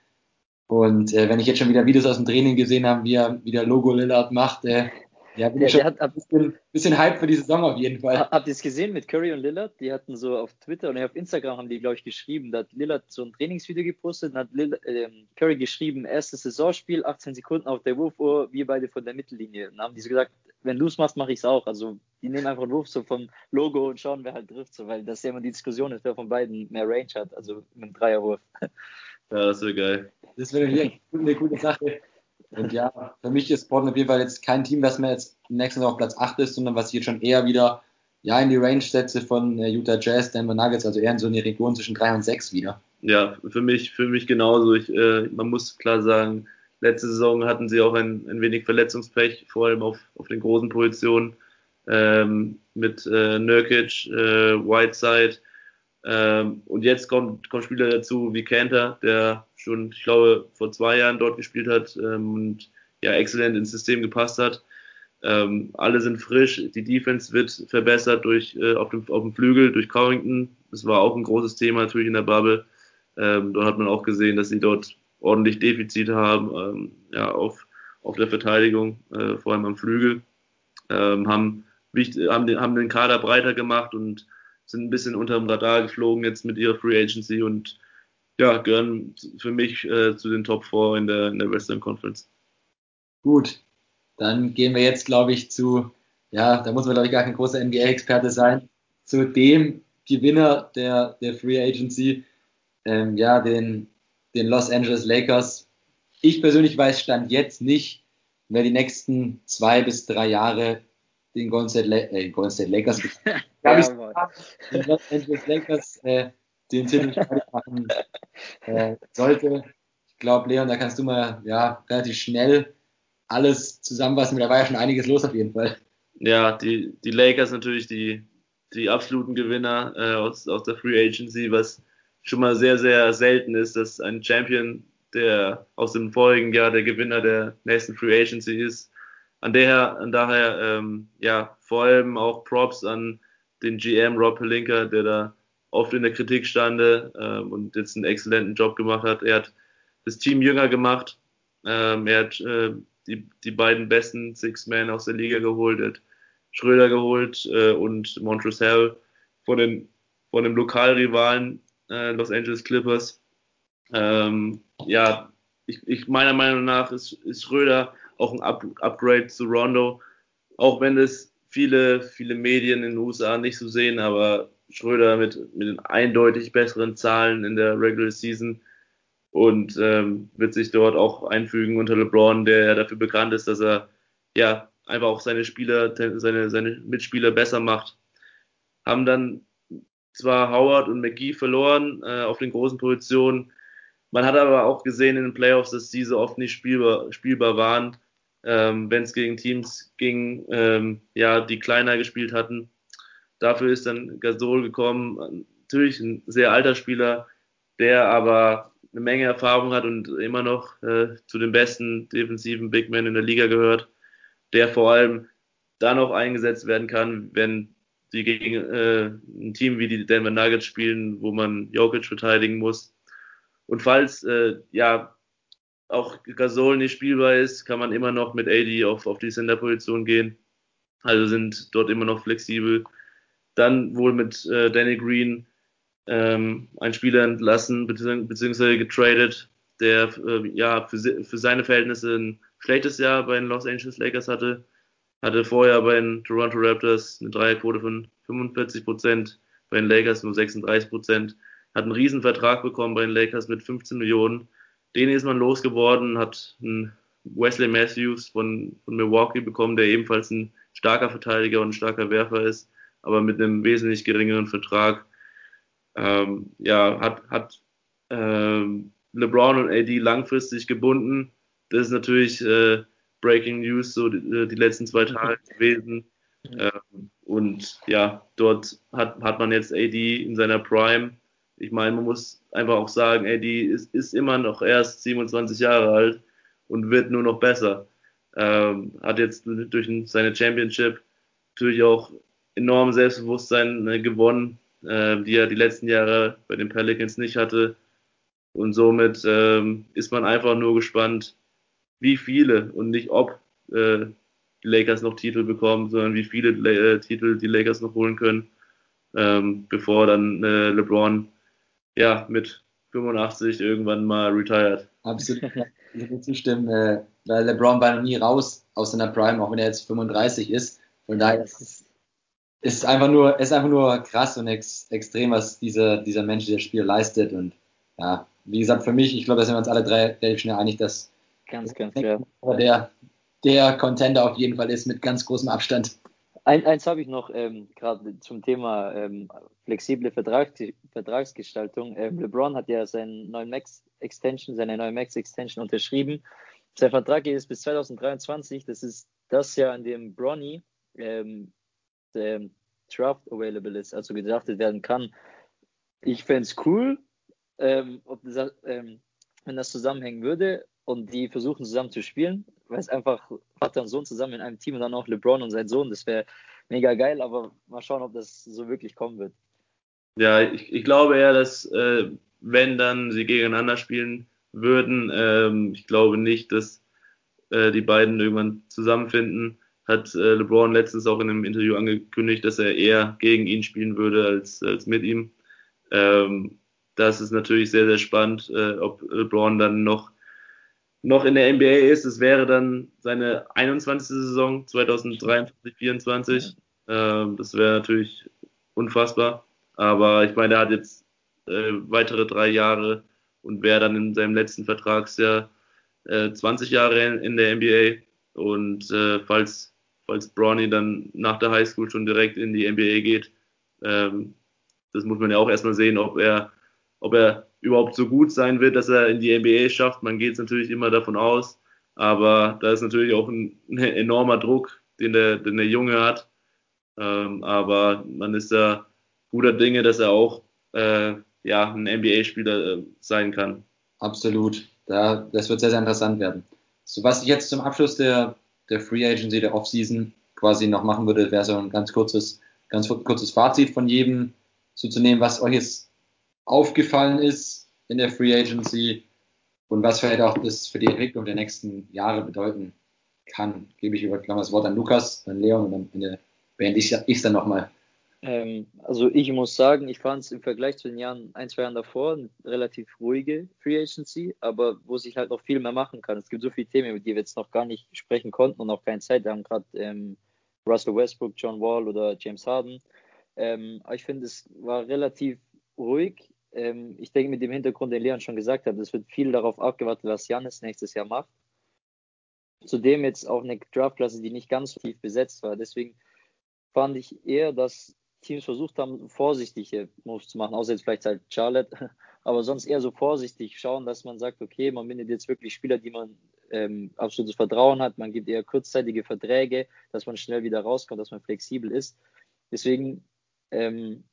Und äh, wenn ich jetzt schon wieder Videos aus dem Training gesehen habe, wie er wieder Logo Lillard macht, äh, ja, bin der, ich schon hat, ein bisschen, bisschen Hype für die Saison auf jeden Fall. Habt ihr es gesehen mit Curry und Lillard? Die hatten so auf Twitter und auf Instagram haben die, glaube ich, geschrieben, da hat Lillard so ein Trainingsvideo gepostet und hat Lillard, äh, Curry geschrieben, erstes Saisonspiel, 18 Sekunden auf der Wurfuhr, wir beide von der Mittellinie. Und dann haben die so gesagt, wenn du es machst, mache ich es auch. Also die nehmen einfach einen Wurf so vom Logo und schauen, wer halt trifft, so, weil das ja immer die Diskussion ist, wer von beiden mehr Range hat, also mit einem Dreierwurf. Ja, das wäre geil. Das wäre eine, eine coole Sache. Und ja, für mich ist Portland auf jeden Fall jetzt kein Team, was mir jetzt nächstes Jahr auf Platz 8 ist, sondern was ich jetzt schon eher wieder ja, in die Range setze von äh, Utah Jazz, Denver Nuggets, also eher in so eine Region zwischen 3 und 6 wieder. Ja, für mich, für mich genauso. Ich, äh, man muss klar sagen, letzte Saison hatten sie auch ein, ein wenig Verletzungspech, vor allem auf, auf den großen Positionen ähm, mit äh, Nurkic, äh, Whiteside. Ähm, und jetzt kommt, kommt Spieler dazu wie Cantor, der schon, ich glaube, vor zwei Jahren dort gespielt hat ähm, und ja, exzellent ins System gepasst hat. Ähm, alle sind frisch, die Defense wird verbessert durch äh, auf, dem, auf dem Flügel durch Covington. Das war auch ein großes Thema natürlich in der Bubble. Ähm, dort hat man auch gesehen, dass sie dort ordentlich Defizite haben, ähm, ja, auf, auf der Verteidigung, äh, vor allem am Flügel. Ähm, haben, haben, den, haben den Kader breiter gemacht und sind ein bisschen unter dem Radar geflogen jetzt mit ihrer Free Agency und ja, gehören für mich äh, zu den Top 4 in der, in der Western Conference. Gut, dann gehen wir jetzt, glaube ich, zu, ja, da muss man, glaube ich, gar kein großer NBA-Experte sein, zu dem Gewinner der, der Free Agency, ähm, ja, den, den Los Angeles Lakers. Ich persönlich weiß Stand jetzt nicht, wer die nächsten zwei bis drei Jahre den Golden State, La äh, Golden State Lakers, *laughs* ja, ich, den Los Angeles Lakers äh, den Titel machen *laughs* äh, sollte. Ich glaube, Leon, da kannst du mal ja, relativ schnell alles zusammenfassen. Da war ja schon einiges los auf jeden Fall. Ja, die, die Lakers natürlich die, die absoluten Gewinner äh, aus, aus der Free Agency, was schon mal sehr, sehr selten ist, dass ein Champion, der aus dem vorigen Jahr der Gewinner der nächsten Free Agency ist. An, der, an daher, ähm, ja, vor allem auch Props an den GM Rob Pelinka, der da oft in der Kritik stande ähm, und jetzt einen exzellenten Job gemacht hat. Er hat das Team jünger gemacht. Ähm, er hat äh, die, die beiden besten Six-Men aus der Liga geholt. Er hat Schröder geholt äh, und Montrezl Harrell von den von dem Lokalrivalen äh, Los Angeles Clippers. Ähm, ja, ich, ich, meiner Meinung nach ist, ist Schröder auch ein Up, Upgrade zu Rondo, auch wenn es viele, viele Medien in den USA nicht so sehen, aber Schröder mit, mit den eindeutig besseren Zahlen in der Regular Season und ähm, wird sich dort auch einfügen unter LeBron, der ja dafür bekannt ist, dass er ja einfach auch seine Spieler, seine, seine Mitspieler besser macht. Haben dann zwar Howard und McGee verloren äh, auf den großen Positionen. Man hat aber auch gesehen in den Playoffs, dass diese oft nicht spielbar, spielbar waren, ähm, wenn es gegen Teams ging, ähm, ja, die kleiner gespielt hatten. Dafür ist dann Gasol gekommen. Natürlich ein sehr alter Spieler, der aber eine Menge Erfahrung hat und immer noch äh, zu den besten defensiven Big Men in der Liga gehört, der vor allem dann auch eingesetzt werden kann, wenn die gegen äh, ein Team wie die Denver Nuggets spielen, wo man Jokic verteidigen muss. Und falls äh, ja auch Gasol nicht spielbar ist, kann man immer noch mit AD auf, auf die Center-Position gehen. Also sind dort immer noch flexibel. Dann wohl mit äh, Danny Green ähm, ein Spieler entlassen bzw. getradet, der äh, ja für, für seine Verhältnisse ein schlechtes Jahr bei den Los Angeles Lakers hatte. Hatte vorher bei den Toronto Raptors eine Dreierquote von 45 Prozent, bei den Lakers nur 36 Prozent. Hat einen Riesenvertrag bekommen bei den Lakers mit 15 Millionen. Den ist man losgeworden, hat einen Wesley Matthews von, von Milwaukee bekommen, der ebenfalls ein starker Verteidiger und ein starker Werfer ist, aber mit einem wesentlich geringeren Vertrag. Ähm, ja, hat, hat ähm, LeBron und AD langfristig gebunden. Das ist natürlich äh, Breaking News so die, die letzten zwei Tage *laughs* gewesen. Ähm, und ja, dort hat, hat man jetzt AD in seiner Prime. Ich meine, man muss einfach auch sagen, AD ist, ist immer noch erst 27 Jahre alt und wird nur noch besser. Ähm, hat jetzt durch seine Championship natürlich auch enorm Selbstbewusstsein äh, gewonnen, äh, die er die letzten Jahre bei den Pelicans nicht hatte. Und somit ähm, ist man einfach nur gespannt, wie viele und nicht ob äh, die Lakers noch Titel bekommen, sondern wie viele äh, Titel die Lakers noch holen können, ähm, bevor dann äh, LeBron ja mit 85 irgendwann mal retired. Absolut, ich will zustimmen, äh, weil LeBron war noch nie raus aus seiner Prime, auch wenn er jetzt 35 ist. Von daher ist es ist einfach nur, ist einfach nur krass und ex, extrem, was dieser, dieser Mensch, dieser Spiel leistet. Und ja, wie gesagt, für mich, ich glaube, da sind wir uns alle drei relativ schnell einig, dass ganz, ganz klar. der, der Contender auf jeden Fall ist mit ganz großem Abstand. Ein, eins habe ich noch ähm, gerade zum Thema ähm, flexible Vertrag, Vertragsgestaltung. Ähm, LeBron hat ja seinen neuen Max Extension, seine neue Max Extension unterschrieben. Sein Vertrag geht bis 2023. Das ist das Jahr, in dem Bronny ähm, ähm, Draft available ist, also gedraftet werden kann. Ich fände es cool, ähm, das, ähm, wenn das zusammenhängen würde und die versuchen zusammen zu spielen, weil es einfach Vater und Sohn zusammen in einem Team und dann auch LeBron und sein Sohn, das wäre mega geil, aber mal schauen, ob das so wirklich kommen wird. Ja, ich, ich glaube eher, dass äh, wenn dann sie gegeneinander spielen würden, ähm, ich glaube nicht, dass äh, die beiden irgendwann zusammenfinden. Hat äh, LeBron letztens auch in einem Interview angekündigt, dass er eher gegen ihn spielen würde als, als mit ihm. Ähm, das ist natürlich sehr, sehr spannend, äh, ob LeBron dann noch, noch in der NBA ist. Es wäre dann seine 21. Saison 2023, 2024. Ähm, das wäre natürlich unfassbar. Aber ich meine, er hat jetzt äh, weitere drei Jahre und wäre dann in seinem letzten Vertragsjahr äh, 20 Jahre in, in, der NBA. Und äh, falls, falls Bronny dann nach der Highschool schon direkt in die NBA geht, ähm, das muss man ja auch erstmal sehen, ob er ob er überhaupt so gut sein wird, dass er in die NBA schafft. Man geht es natürlich immer davon aus. Aber da ist natürlich auch ein, *laughs* ein enormer Druck, den der, den der Junge hat. Ähm, aber man ist da guter Dinge, dass er auch äh, ja, ein NBA-Spieler äh, sein kann. Absolut. Da, das wird sehr, sehr interessant werden. So, was ich jetzt zum Abschluss der, der Free Agency, der Offseason quasi noch machen würde, wäre so ein ganz kurzes, ganz kurzes Fazit von jedem so zu nehmen, was euch jetzt aufgefallen ist in der Free Agency und was vielleicht auch das für die Entwicklung der nächsten Jahre bedeuten kann. Gebe ich über das Wort an Lukas, an Leon und Ende beende ich es dann nochmal. Ähm, also ich muss sagen, ich fand es im Vergleich zu den Jahren, ein, zwei Jahren davor, eine relativ ruhige Free Agency, aber wo sich halt noch viel mehr machen kann. Es gibt so viele Themen, über die wir jetzt noch gar nicht sprechen konnten und auch keine Zeit. Wir haben gerade ähm, Russell Westbrook, John Wall oder James Harden. Ähm, aber ich finde, es war relativ ruhig ähm, ich denke mit dem Hintergrund, den Leon schon gesagt hat, es wird viel darauf abgewartet, was Janis nächstes Jahr macht. Zudem jetzt auch eine Draftklasse, die nicht ganz so tief besetzt war. Deswegen fand ich eher, dass Teams versucht haben, vorsichtige Moves zu machen, außer jetzt vielleicht halt Charlotte, *laughs* aber sonst eher so vorsichtig schauen, dass man sagt, okay, man bindet jetzt wirklich Spieler, die man ähm, absolutes Vertrauen hat, man gibt eher kurzzeitige Verträge, dass man schnell wieder rauskommt, dass man flexibel ist. Deswegen ähm,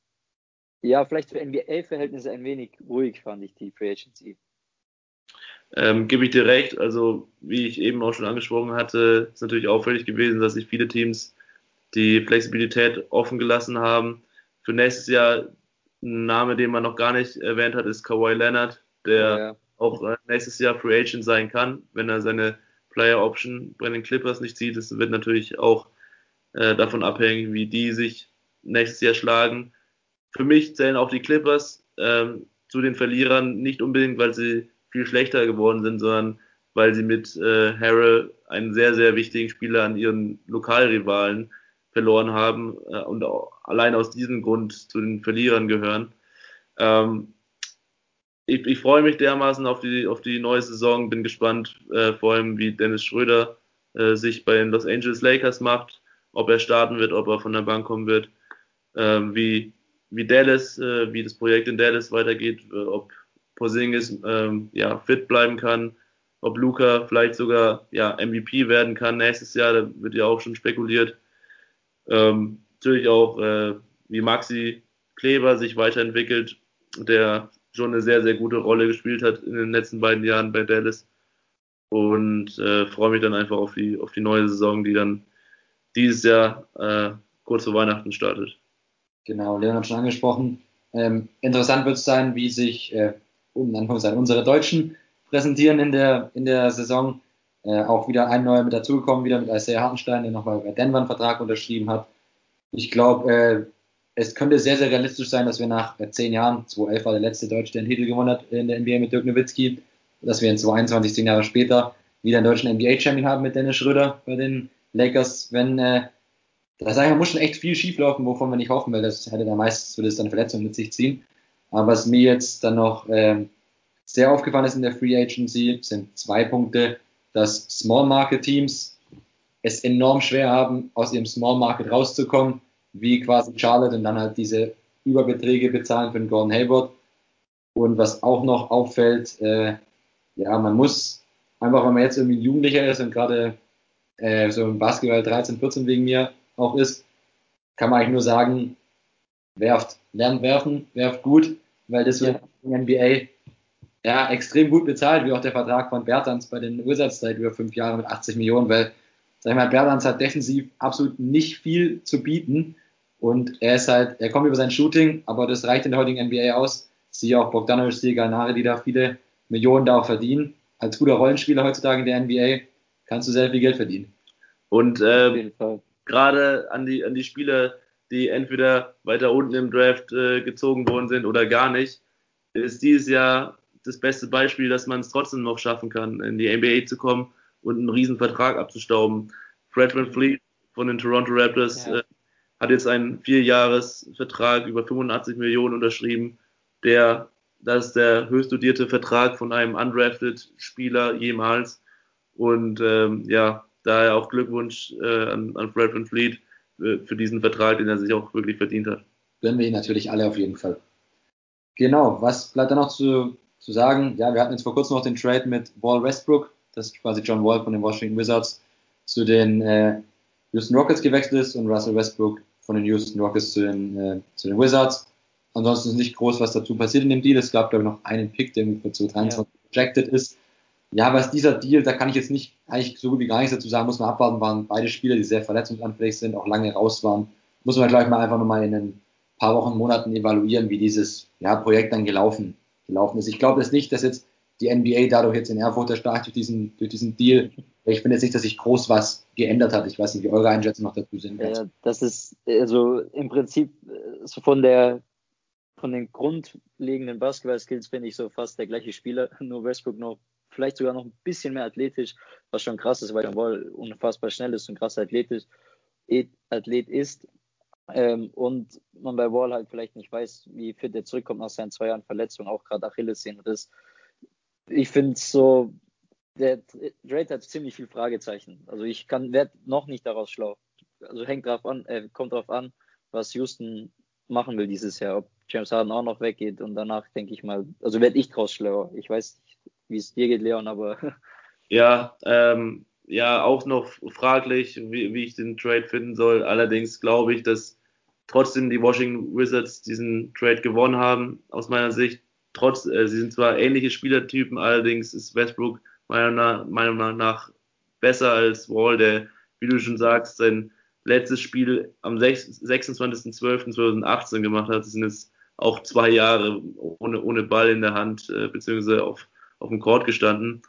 ja, vielleicht für NBA-Verhältnisse ein wenig ruhig, fand ich die Free Agency. Ähm, Gebe ich dir recht. Also, wie ich eben auch schon angesprochen hatte, ist natürlich auffällig gewesen, dass sich viele Teams die Flexibilität offen gelassen haben. Für nächstes Jahr ein Name, den man noch gar nicht erwähnt hat, ist Kawhi Leonard, der ja, auch äh, nächstes Jahr Free Agent sein kann, wenn er seine Player Option bei den Clippers nicht zieht. Das wird natürlich auch äh, davon abhängen, wie die sich nächstes Jahr schlagen. Für mich zählen auch die Clippers ähm, zu den Verlierern, nicht unbedingt, weil sie viel schlechter geworden sind, sondern weil sie mit äh, Harrell einen sehr, sehr wichtigen Spieler an ihren Lokalrivalen verloren haben äh, und allein aus diesem Grund zu den Verlierern gehören. Ähm, ich, ich freue mich dermaßen auf die, auf die neue Saison, bin gespannt, äh, vor allem wie Dennis Schröder äh, sich bei den Los Angeles Lakers macht, ob er starten wird, ob er von der Bank kommen wird, äh, wie, wie Dallas, äh, wie das Projekt in Dallas weitergeht, äh, ob Porzingis ähm, ja, fit bleiben kann, ob Luca vielleicht sogar ja, MVP werden kann nächstes Jahr, da wird ja auch schon spekuliert. Ähm, natürlich auch, äh, wie Maxi Kleber sich weiterentwickelt, der schon eine sehr, sehr gute Rolle gespielt hat in den letzten beiden Jahren bei Dallas. Und äh, freue mich dann einfach auf die, auf die neue Saison, die dann dieses Jahr äh, kurz vor Weihnachten startet. Genau, Leon hat schon angesprochen. Ähm, interessant wird es sein, wie sich äh, unsere Deutschen präsentieren in der, in der Saison. Äh, auch wieder ein neuer mit dazugekommen, wieder mit Isaiah Hartenstein, der nochmal bei Denver einen Vertrag unterschrieben hat. Ich glaube, äh, es könnte sehr, sehr realistisch sein, dass wir nach äh, zehn Jahren, 2011 war der letzte Deutsche, der einen Titel gewonnen hat in der NBA mit Dirk Nowitzki, dass wir in 2021, zehn Jahre später, wieder einen deutschen NBA-Champion haben mit Dennis Schröder bei den Lakers, wenn, äh, da sage ich muss schon echt viel schieflaufen, wovon wir nicht hoffen, weil das hätte dann meistens, würde es dann Verletzungen mit sich ziehen. Aber was mir jetzt dann noch äh, sehr aufgefallen ist in der Free Agency, sind zwei Punkte, dass Small Market Teams es enorm schwer haben, aus ihrem Small Market rauszukommen wie quasi Charlotte und dann halt diese Überbeträge bezahlen für den Gordon Hayward. Und was auch noch auffällt, äh, ja, man muss einfach, wenn man jetzt irgendwie Jugendlicher ist und gerade äh, so im Basketball 13, 14 wegen mir auch ist, kann man eigentlich nur sagen, werft, lernt werfen, werft gut, weil das wird ja. in der NBA ja extrem gut bezahlt, wie auch der Vertrag von Bertans bei den Wizards seit über fünf Jahren mit 80 Millionen, weil, sag ich mal, Bertans hat defensiv absolut nicht viel zu bieten und er ist halt, er kommt über sein Shooting, aber das reicht in der heutigen NBA aus. Siehe auch Bogdanovic, siehe Galnari, die da viele Millionen da auch verdienen. Als guter Rollenspieler heutzutage in der NBA kannst du sehr viel Geld verdienen. Und äh, gerade an die, an die Spieler, die entweder weiter unten im Draft äh, gezogen worden sind oder gar nicht, ist dieses Jahr das beste Beispiel, dass man es trotzdem noch schaffen kann, in die NBA zu kommen und einen riesen Vertrag abzustauben. Fred Van Fleet von den Toronto Raptors ja. äh, hat jetzt einen Vierjahresvertrag über 85 Millionen unterschrieben. Der, das ist der höchst dotierte Vertrag von einem undrafted Spieler jemals. Und ähm, ja, daher auch Glückwunsch äh, an, an Fred Van Fleet für, für diesen Vertrag, den er sich auch wirklich verdient hat. Gönnen wir ihn natürlich alle auf jeden Fall. Genau, was bleibt da noch zu, zu sagen? Ja, wir hatten jetzt vor kurzem noch den Trade mit Wall Westbrook, das ist quasi John Wall von den Washington Wizards, zu den äh, Houston Rockets gewechselt ist und Russell Westbrook von den Houston Rockets zu den, äh, zu den Wizards. Ansonsten ist nicht groß was dazu passiert in dem Deal. Es gab, glaube ich, noch einen Pick, der für 2023 ja. projected ist. Ja, was dieser Deal, da kann ich jetzt nicht eigentlich so gut wie gar nichts dazu sagen, muss man abwarten, waren beide Spieler, die sehr verletzungsanfällig sind, auch lange raus waren. Muss man, glaube ich, mal einfach nochmal in ein paar Wochen, Monaten evaluieren, wie dieses ja, Projekt dann gelaufen, gelaufen ist. Ich glaube jetzt nicht, dass jetzt die NBA dadurch jetzt in Erfurt erstarkt durch diesen, durch diesen Deal. Ich finde jetzt nicht, dass sich groß was geändert hat. Ich weiß nicht, wie eure Einschätzungen noch dazu sind. Ja, das ist also im Prinzip so von der von den grundlegenden Basketball-Skills finde ich so fast der gleiche Spieler, nur Westbrook noch vielleicht sogar noch ein bisschen mehr athletisch, was schon krass ist, weil er wohl unfassbar schnell ist und krass athletisch Athlet ist. Ähm, und man bei Wall halt vielleicht nicht weiß, wie fit er zurückkommt nach seinen zwei Jahren Verletzung, auch gerade Achillessehnen. Das ich finde so, der Trade hat ziemlich viel Fragezeichen. Also ich kann, werde noch nicht daraus schlau. Also hängt drauf an, äh, kommt drauf an, was Houston machen will dieses Jahr. Ob James Harden auch noch weggeht und danach denke ich mal, also werde ich draus schlauer. Ich weiß nicht, wie es dir geht, Leon, aber. *laughs* Ja, ähm, ja, auch noch fraglich, wie, wie ich den Trade finden soll. Allerdings glaube ich, dass trotzdem die Washington Wizards diesen Trade gewonnen haben, aus meiner Sicht trotz, äh, sie sind zwar ähnliche Spielertypen, allerdings ist Westbrook meiner Meinung nach besser als Wall, der, wie du schon sagst, sein letztes Spiel am 26.12.2018 gemacht hat. Das sind jetzt auch zwei Jahre ohne, ohne Ball in der Hand, äh, beziehungsweise auf, auf dem Court gestanden.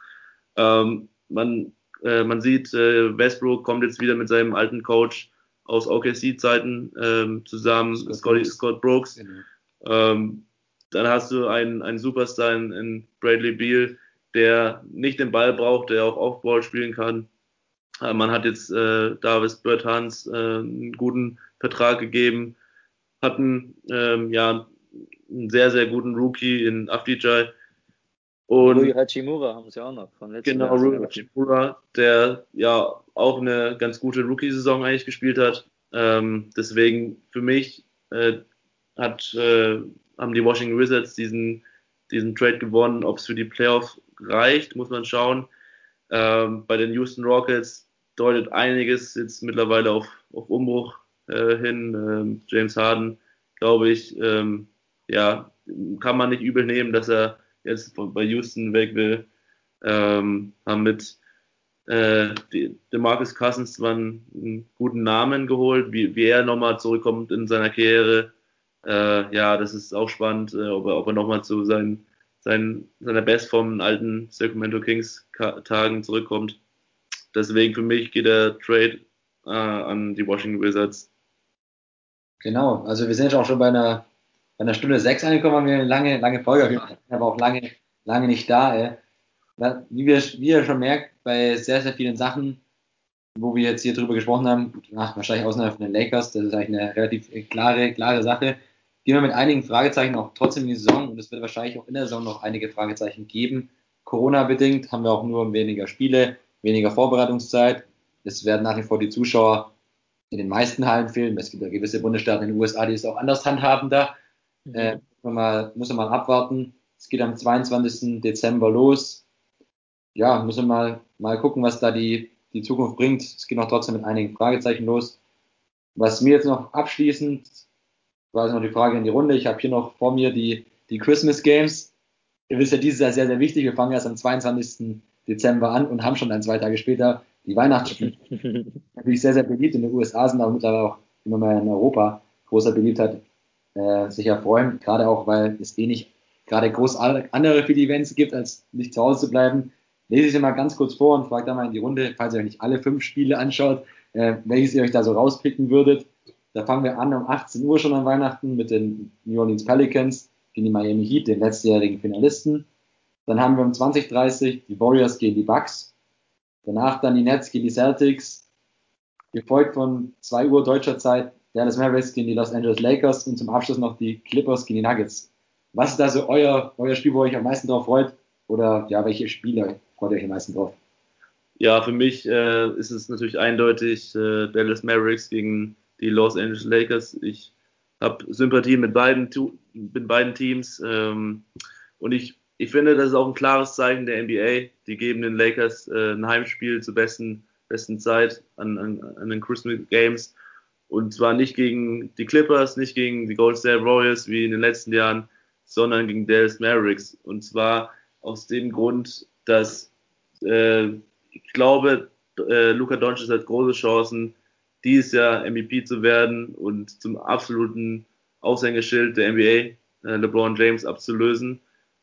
Ähm, man, äh, man sieht, äh, Westbrook kommt jetzt wieder mit seinem alten Coach aus OKC-Zeiten ähm, zusammen, Scott, Scott, Scott Brooks. Genau. Ähm, dann hast du einen, einen Superstar in, in Bradley Beal, der nicht den Ball braucht, der auch Aufball spielen kann. Äh, man hat jetzt äh, Davis Bertans äh, einen guten Vertrag gegeben, hatten ähm, ja einen sehr, sehr guten Rookie in Afdijay. Und Rui Hachimura haben sie auch noch von letztem Genau, Rui Hachimura, der ja auch eine ganz gute Rookie-Saison eigentlich gespielt hat. Ähm, deswegen für mich äh, hat, äh, haben die Washington Wizards diesen, diesen Trade gewonnen. Ob es für die Playoffs reicht, muss man schauen. Ähm, bei den Houston Rockets deutet einiges jetzt mittlerweile auf, auf Umbruch äh, hin. Ähm, James Harden, glaube ich, ähm, ja, kann man nicht übel nehmen, dass er jetzt bei Houston weg will. Ähm, haben mit äh, Demarcus Cousins zwar einen, guten Namen geholt, wie, wie er nochmal zurückkommt in seiner Karriere. Äh, ja, das ist auch spannend, äh, ob er, ob er nochmal zu seinen, seinen, seiner Bestform in alten Sacramento Kings Tagen zurückkommt. Deswegen für mich geht der Trade äh, an die Washington Wizards. Genau, also wir sind jetzt auch schon bei einer, bei einer Stunde sechs angekommen, haben wir eine lange, lange Folge, aber auch lange, lange nicht da. Ey. Wie, wir, wie ihr schon merkt, bei sehr, sehr vielen Sachen, wo wir jetzt hier drüber gesprochen haben, ach, wahrscheinlich außerhalb von den Lakers, das ist eigentlich eine relativ klare, klare Sache, gehen wir mit einigen Fragezeichen auch trotzdem in die Saison und es wird wahrscheinlich auch in der Saison noch einige Fragezeichen geben. Corona-bedingt haben wir auch nur weniger Spiele, weniger Vorbereitungszeit. Es werden nach wie vor die Zuschauer in den meisten Hallen fehlen. Es gibt ja gewisse Bundesstaaten in den USA, die es auch anders handhaben da. Mhm. Äh, muss, man mal, muss man mal abwarten. Es geht am 22. Dezember los. Ja, müssen wir mal, mal gucken, was da die, die Zukunft bringt. Es geht noch trotzdem mit einigen Fragezeichen los. Was mir jetzt noch abschließend, war jetzt noch die Frage in die Runde. Ich habe hier noch vor mir die, die Christmas Games. Ihr wisst ja, dieses Jahr sehr, sehr wichtig. Wir fangen erst am 22. Dezember an und haben schon dann zwei Tage später die Weihnachtsspiele. *laughs* Natürlich sehr, sehr beliebt. In den USA sind aber mittlerweile auch immer mehr in Europa großer Beliebtheit äh, sich erfreuen. Gerade auch, weil es eh nicht gerade groß andere viele Events gibt, als nicht zu Hause zu bleiben. Lese ich sie mal ganz kurz vor und frage da mal in die Runde, falls ihr euch nicht alle fünf Spiele anschaut, äh, welches ihr euch da so rauspicken würdet. Da fangen wir an um 18 Uhr schon an Weihnachten mit den New Orleans Pelicans gegen die Miami Heat, den letztjährigen Finalisten. Dann haben wir um 20.30 die Warriors gegen die Bucks. Danach dann die Nets gegen die Celtics. Gefolgt von 2 Uhr deutscher Zeit Dallas Mavericks gegen die Los Angeles Lakers und zum Abschluss noch die Clippers gegen die Nuggets. Was ist also euer, euer Spiel, wo ihr euch am meisten drauf freut? Oder ja, welche Spiele freut ihr euch am meisten drauf? Ja, für mich äh, ist es natürlich eindeutig äh, Dallas Mavericks gegen die Los Angeles Lakers. Ich habe Sympathie mit beiden, mit beiden Teams ähm, und ich ich finde, das ist auch ein klares Zeichen der NBA. Die geben den Lakers äh, ein Heimspiel zur besten, besten Zeit an, an, an den Christmas Games. Und zwar nicht gegen die Clippers, nicht gegen die Golden State Warriors wie in den letzten Jahren, sondern gegen Dallas Mavericks. Und zwar aus dem Grund, dass äh, ich glaube, äh, Luka Doncic hat große Chancen, dieses Jahr MVP zu werden und zum absoluten Aushängeschild der NBA, äh, LeBron James, abzulösen.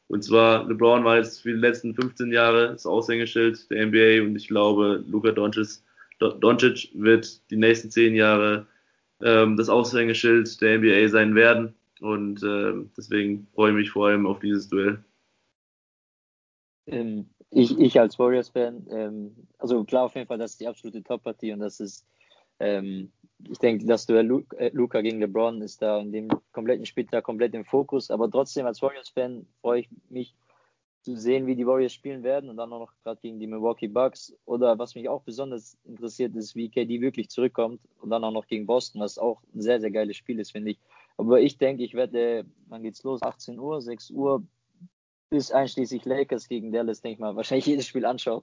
Und zwar, LeBron war jetzt für die letzten 15 Jahre das Aushängeschild der NBA und ich glaube, Luka Doncic, Doncic wird die nächsten 10 Jahre ähm, das Aushängeschild der NBA sein werden. Und äh, deswegen freue ich mich vor allem auf dieses Duell. Ähm, ich, ich als Warriors-Fan, ähm, also klar auf jeden Fall, das ist die absolute Top-Partie und das ist ähm, ich denke, das Duell äh, Luca gegen LeBron ist da in dem kompletten Spiel da komplett im Fokus. Aber trotzdem als Warriors-Fan freue ich mich zu sehen, wie die Warriors spielen werden und dann auch noch gerade gegen die Milwaukee Bucks. Oder was mich auch besonders interessiert, ist, wie KD wirklich zurückkommt und dann auch noch gegen Boston, was auch ein sehr, sehr geiles Spiel ist, finde ich. Aber ich denke, ich werde, wann geht's los? 18 Uhr, 6 Uhr, bis einschließlich Lakers gegen Dallas, denke ich mal, wahrscheinlich *laughs* jedes Spiel anschauen.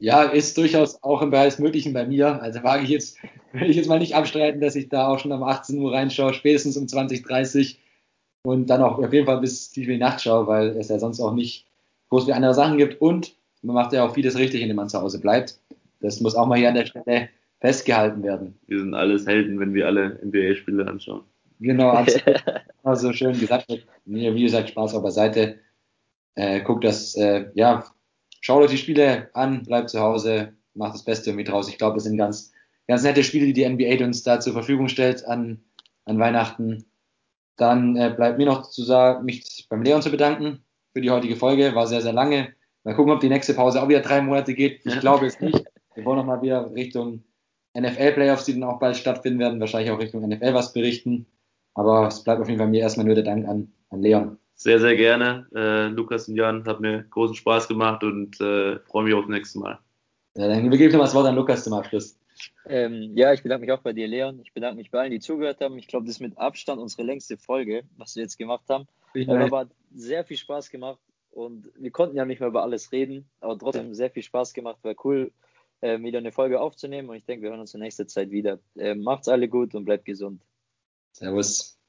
Ja, ist durchaus auch im Bereich des Möglichen bei mir. Also wage ich jetzt, *laughs* will ich jetzt mal nicht abstreiten, dass ich da auch schon um 18 Uhr reinschaue, spätestens um 20.30 und dann auch auf jeden Fall bis tief in die Nacht schaue, weil es ja sonst auch nicht groß wie andere Sachen gibt und man macht ja auch vieles richtig, indem man zu Hause bleibt. Das muss auch mal hier an der Stelle festgehalten werden. Wir sind alles Helden, wenn wir alle NBA-Spiele anschauen. Genau, *laughs* absolut. so schön gesagt. Mir, wie gesagt, Spaß auch beiseite. Äh, guckt das, äh, ja, schaut euch die Spiele an, bleibt zu Hause, macht das Beste irgendwie draus. Ich glaube, das sind ganz, ganz nette Spiele, die die NBA uns da zur Verfügung stellt an, an Weihnachten. Dann äh, bleibt mir noch zu sagen, mich beim Leon zu bedanken, für die heutige Folge. War sehr, sehr lange. Mal gucken, ob die nächste Pause auch wieder drei Monate geht. Ich glaube es nicht. Wir wollen nochmal wieder Richtung NFL-Playoffs, die dann auch bald stattfinden werden, wahrscheinlich auch Richtung NFL was berichten. Aber es bleibt auf jeden Fall mir erstmal nur der Dank an, an Leon. Sehr, sehr gerne. Äh, Lukas und Jan, hat mir großen Spaß gemacht und äh, freue mich aufs nächste Mal. Ja, dann übergebe ich noch das Wort an Lukas zum Abschluss. Ähm, ja, ich bedanke mich auch bei dir, Leon. Ich bedanke mich bei allen, die zugehört haben. Ich glaube, das ist mit Abstand unsere längste Folge, was wir jetzt gemacht haben. Ich äh, aber hat sehr viel Spaß gemacht und wir konnten ja nicht mehr über alles reden, aber trotzdem sehr viel Spaß gemacht. War cool, äh, wieder eine Folge aufzunehmen und ich denke, wir hören uns in nächster Zeit wieder. Äh, macht's alle gut und bleibt gesund. Servus.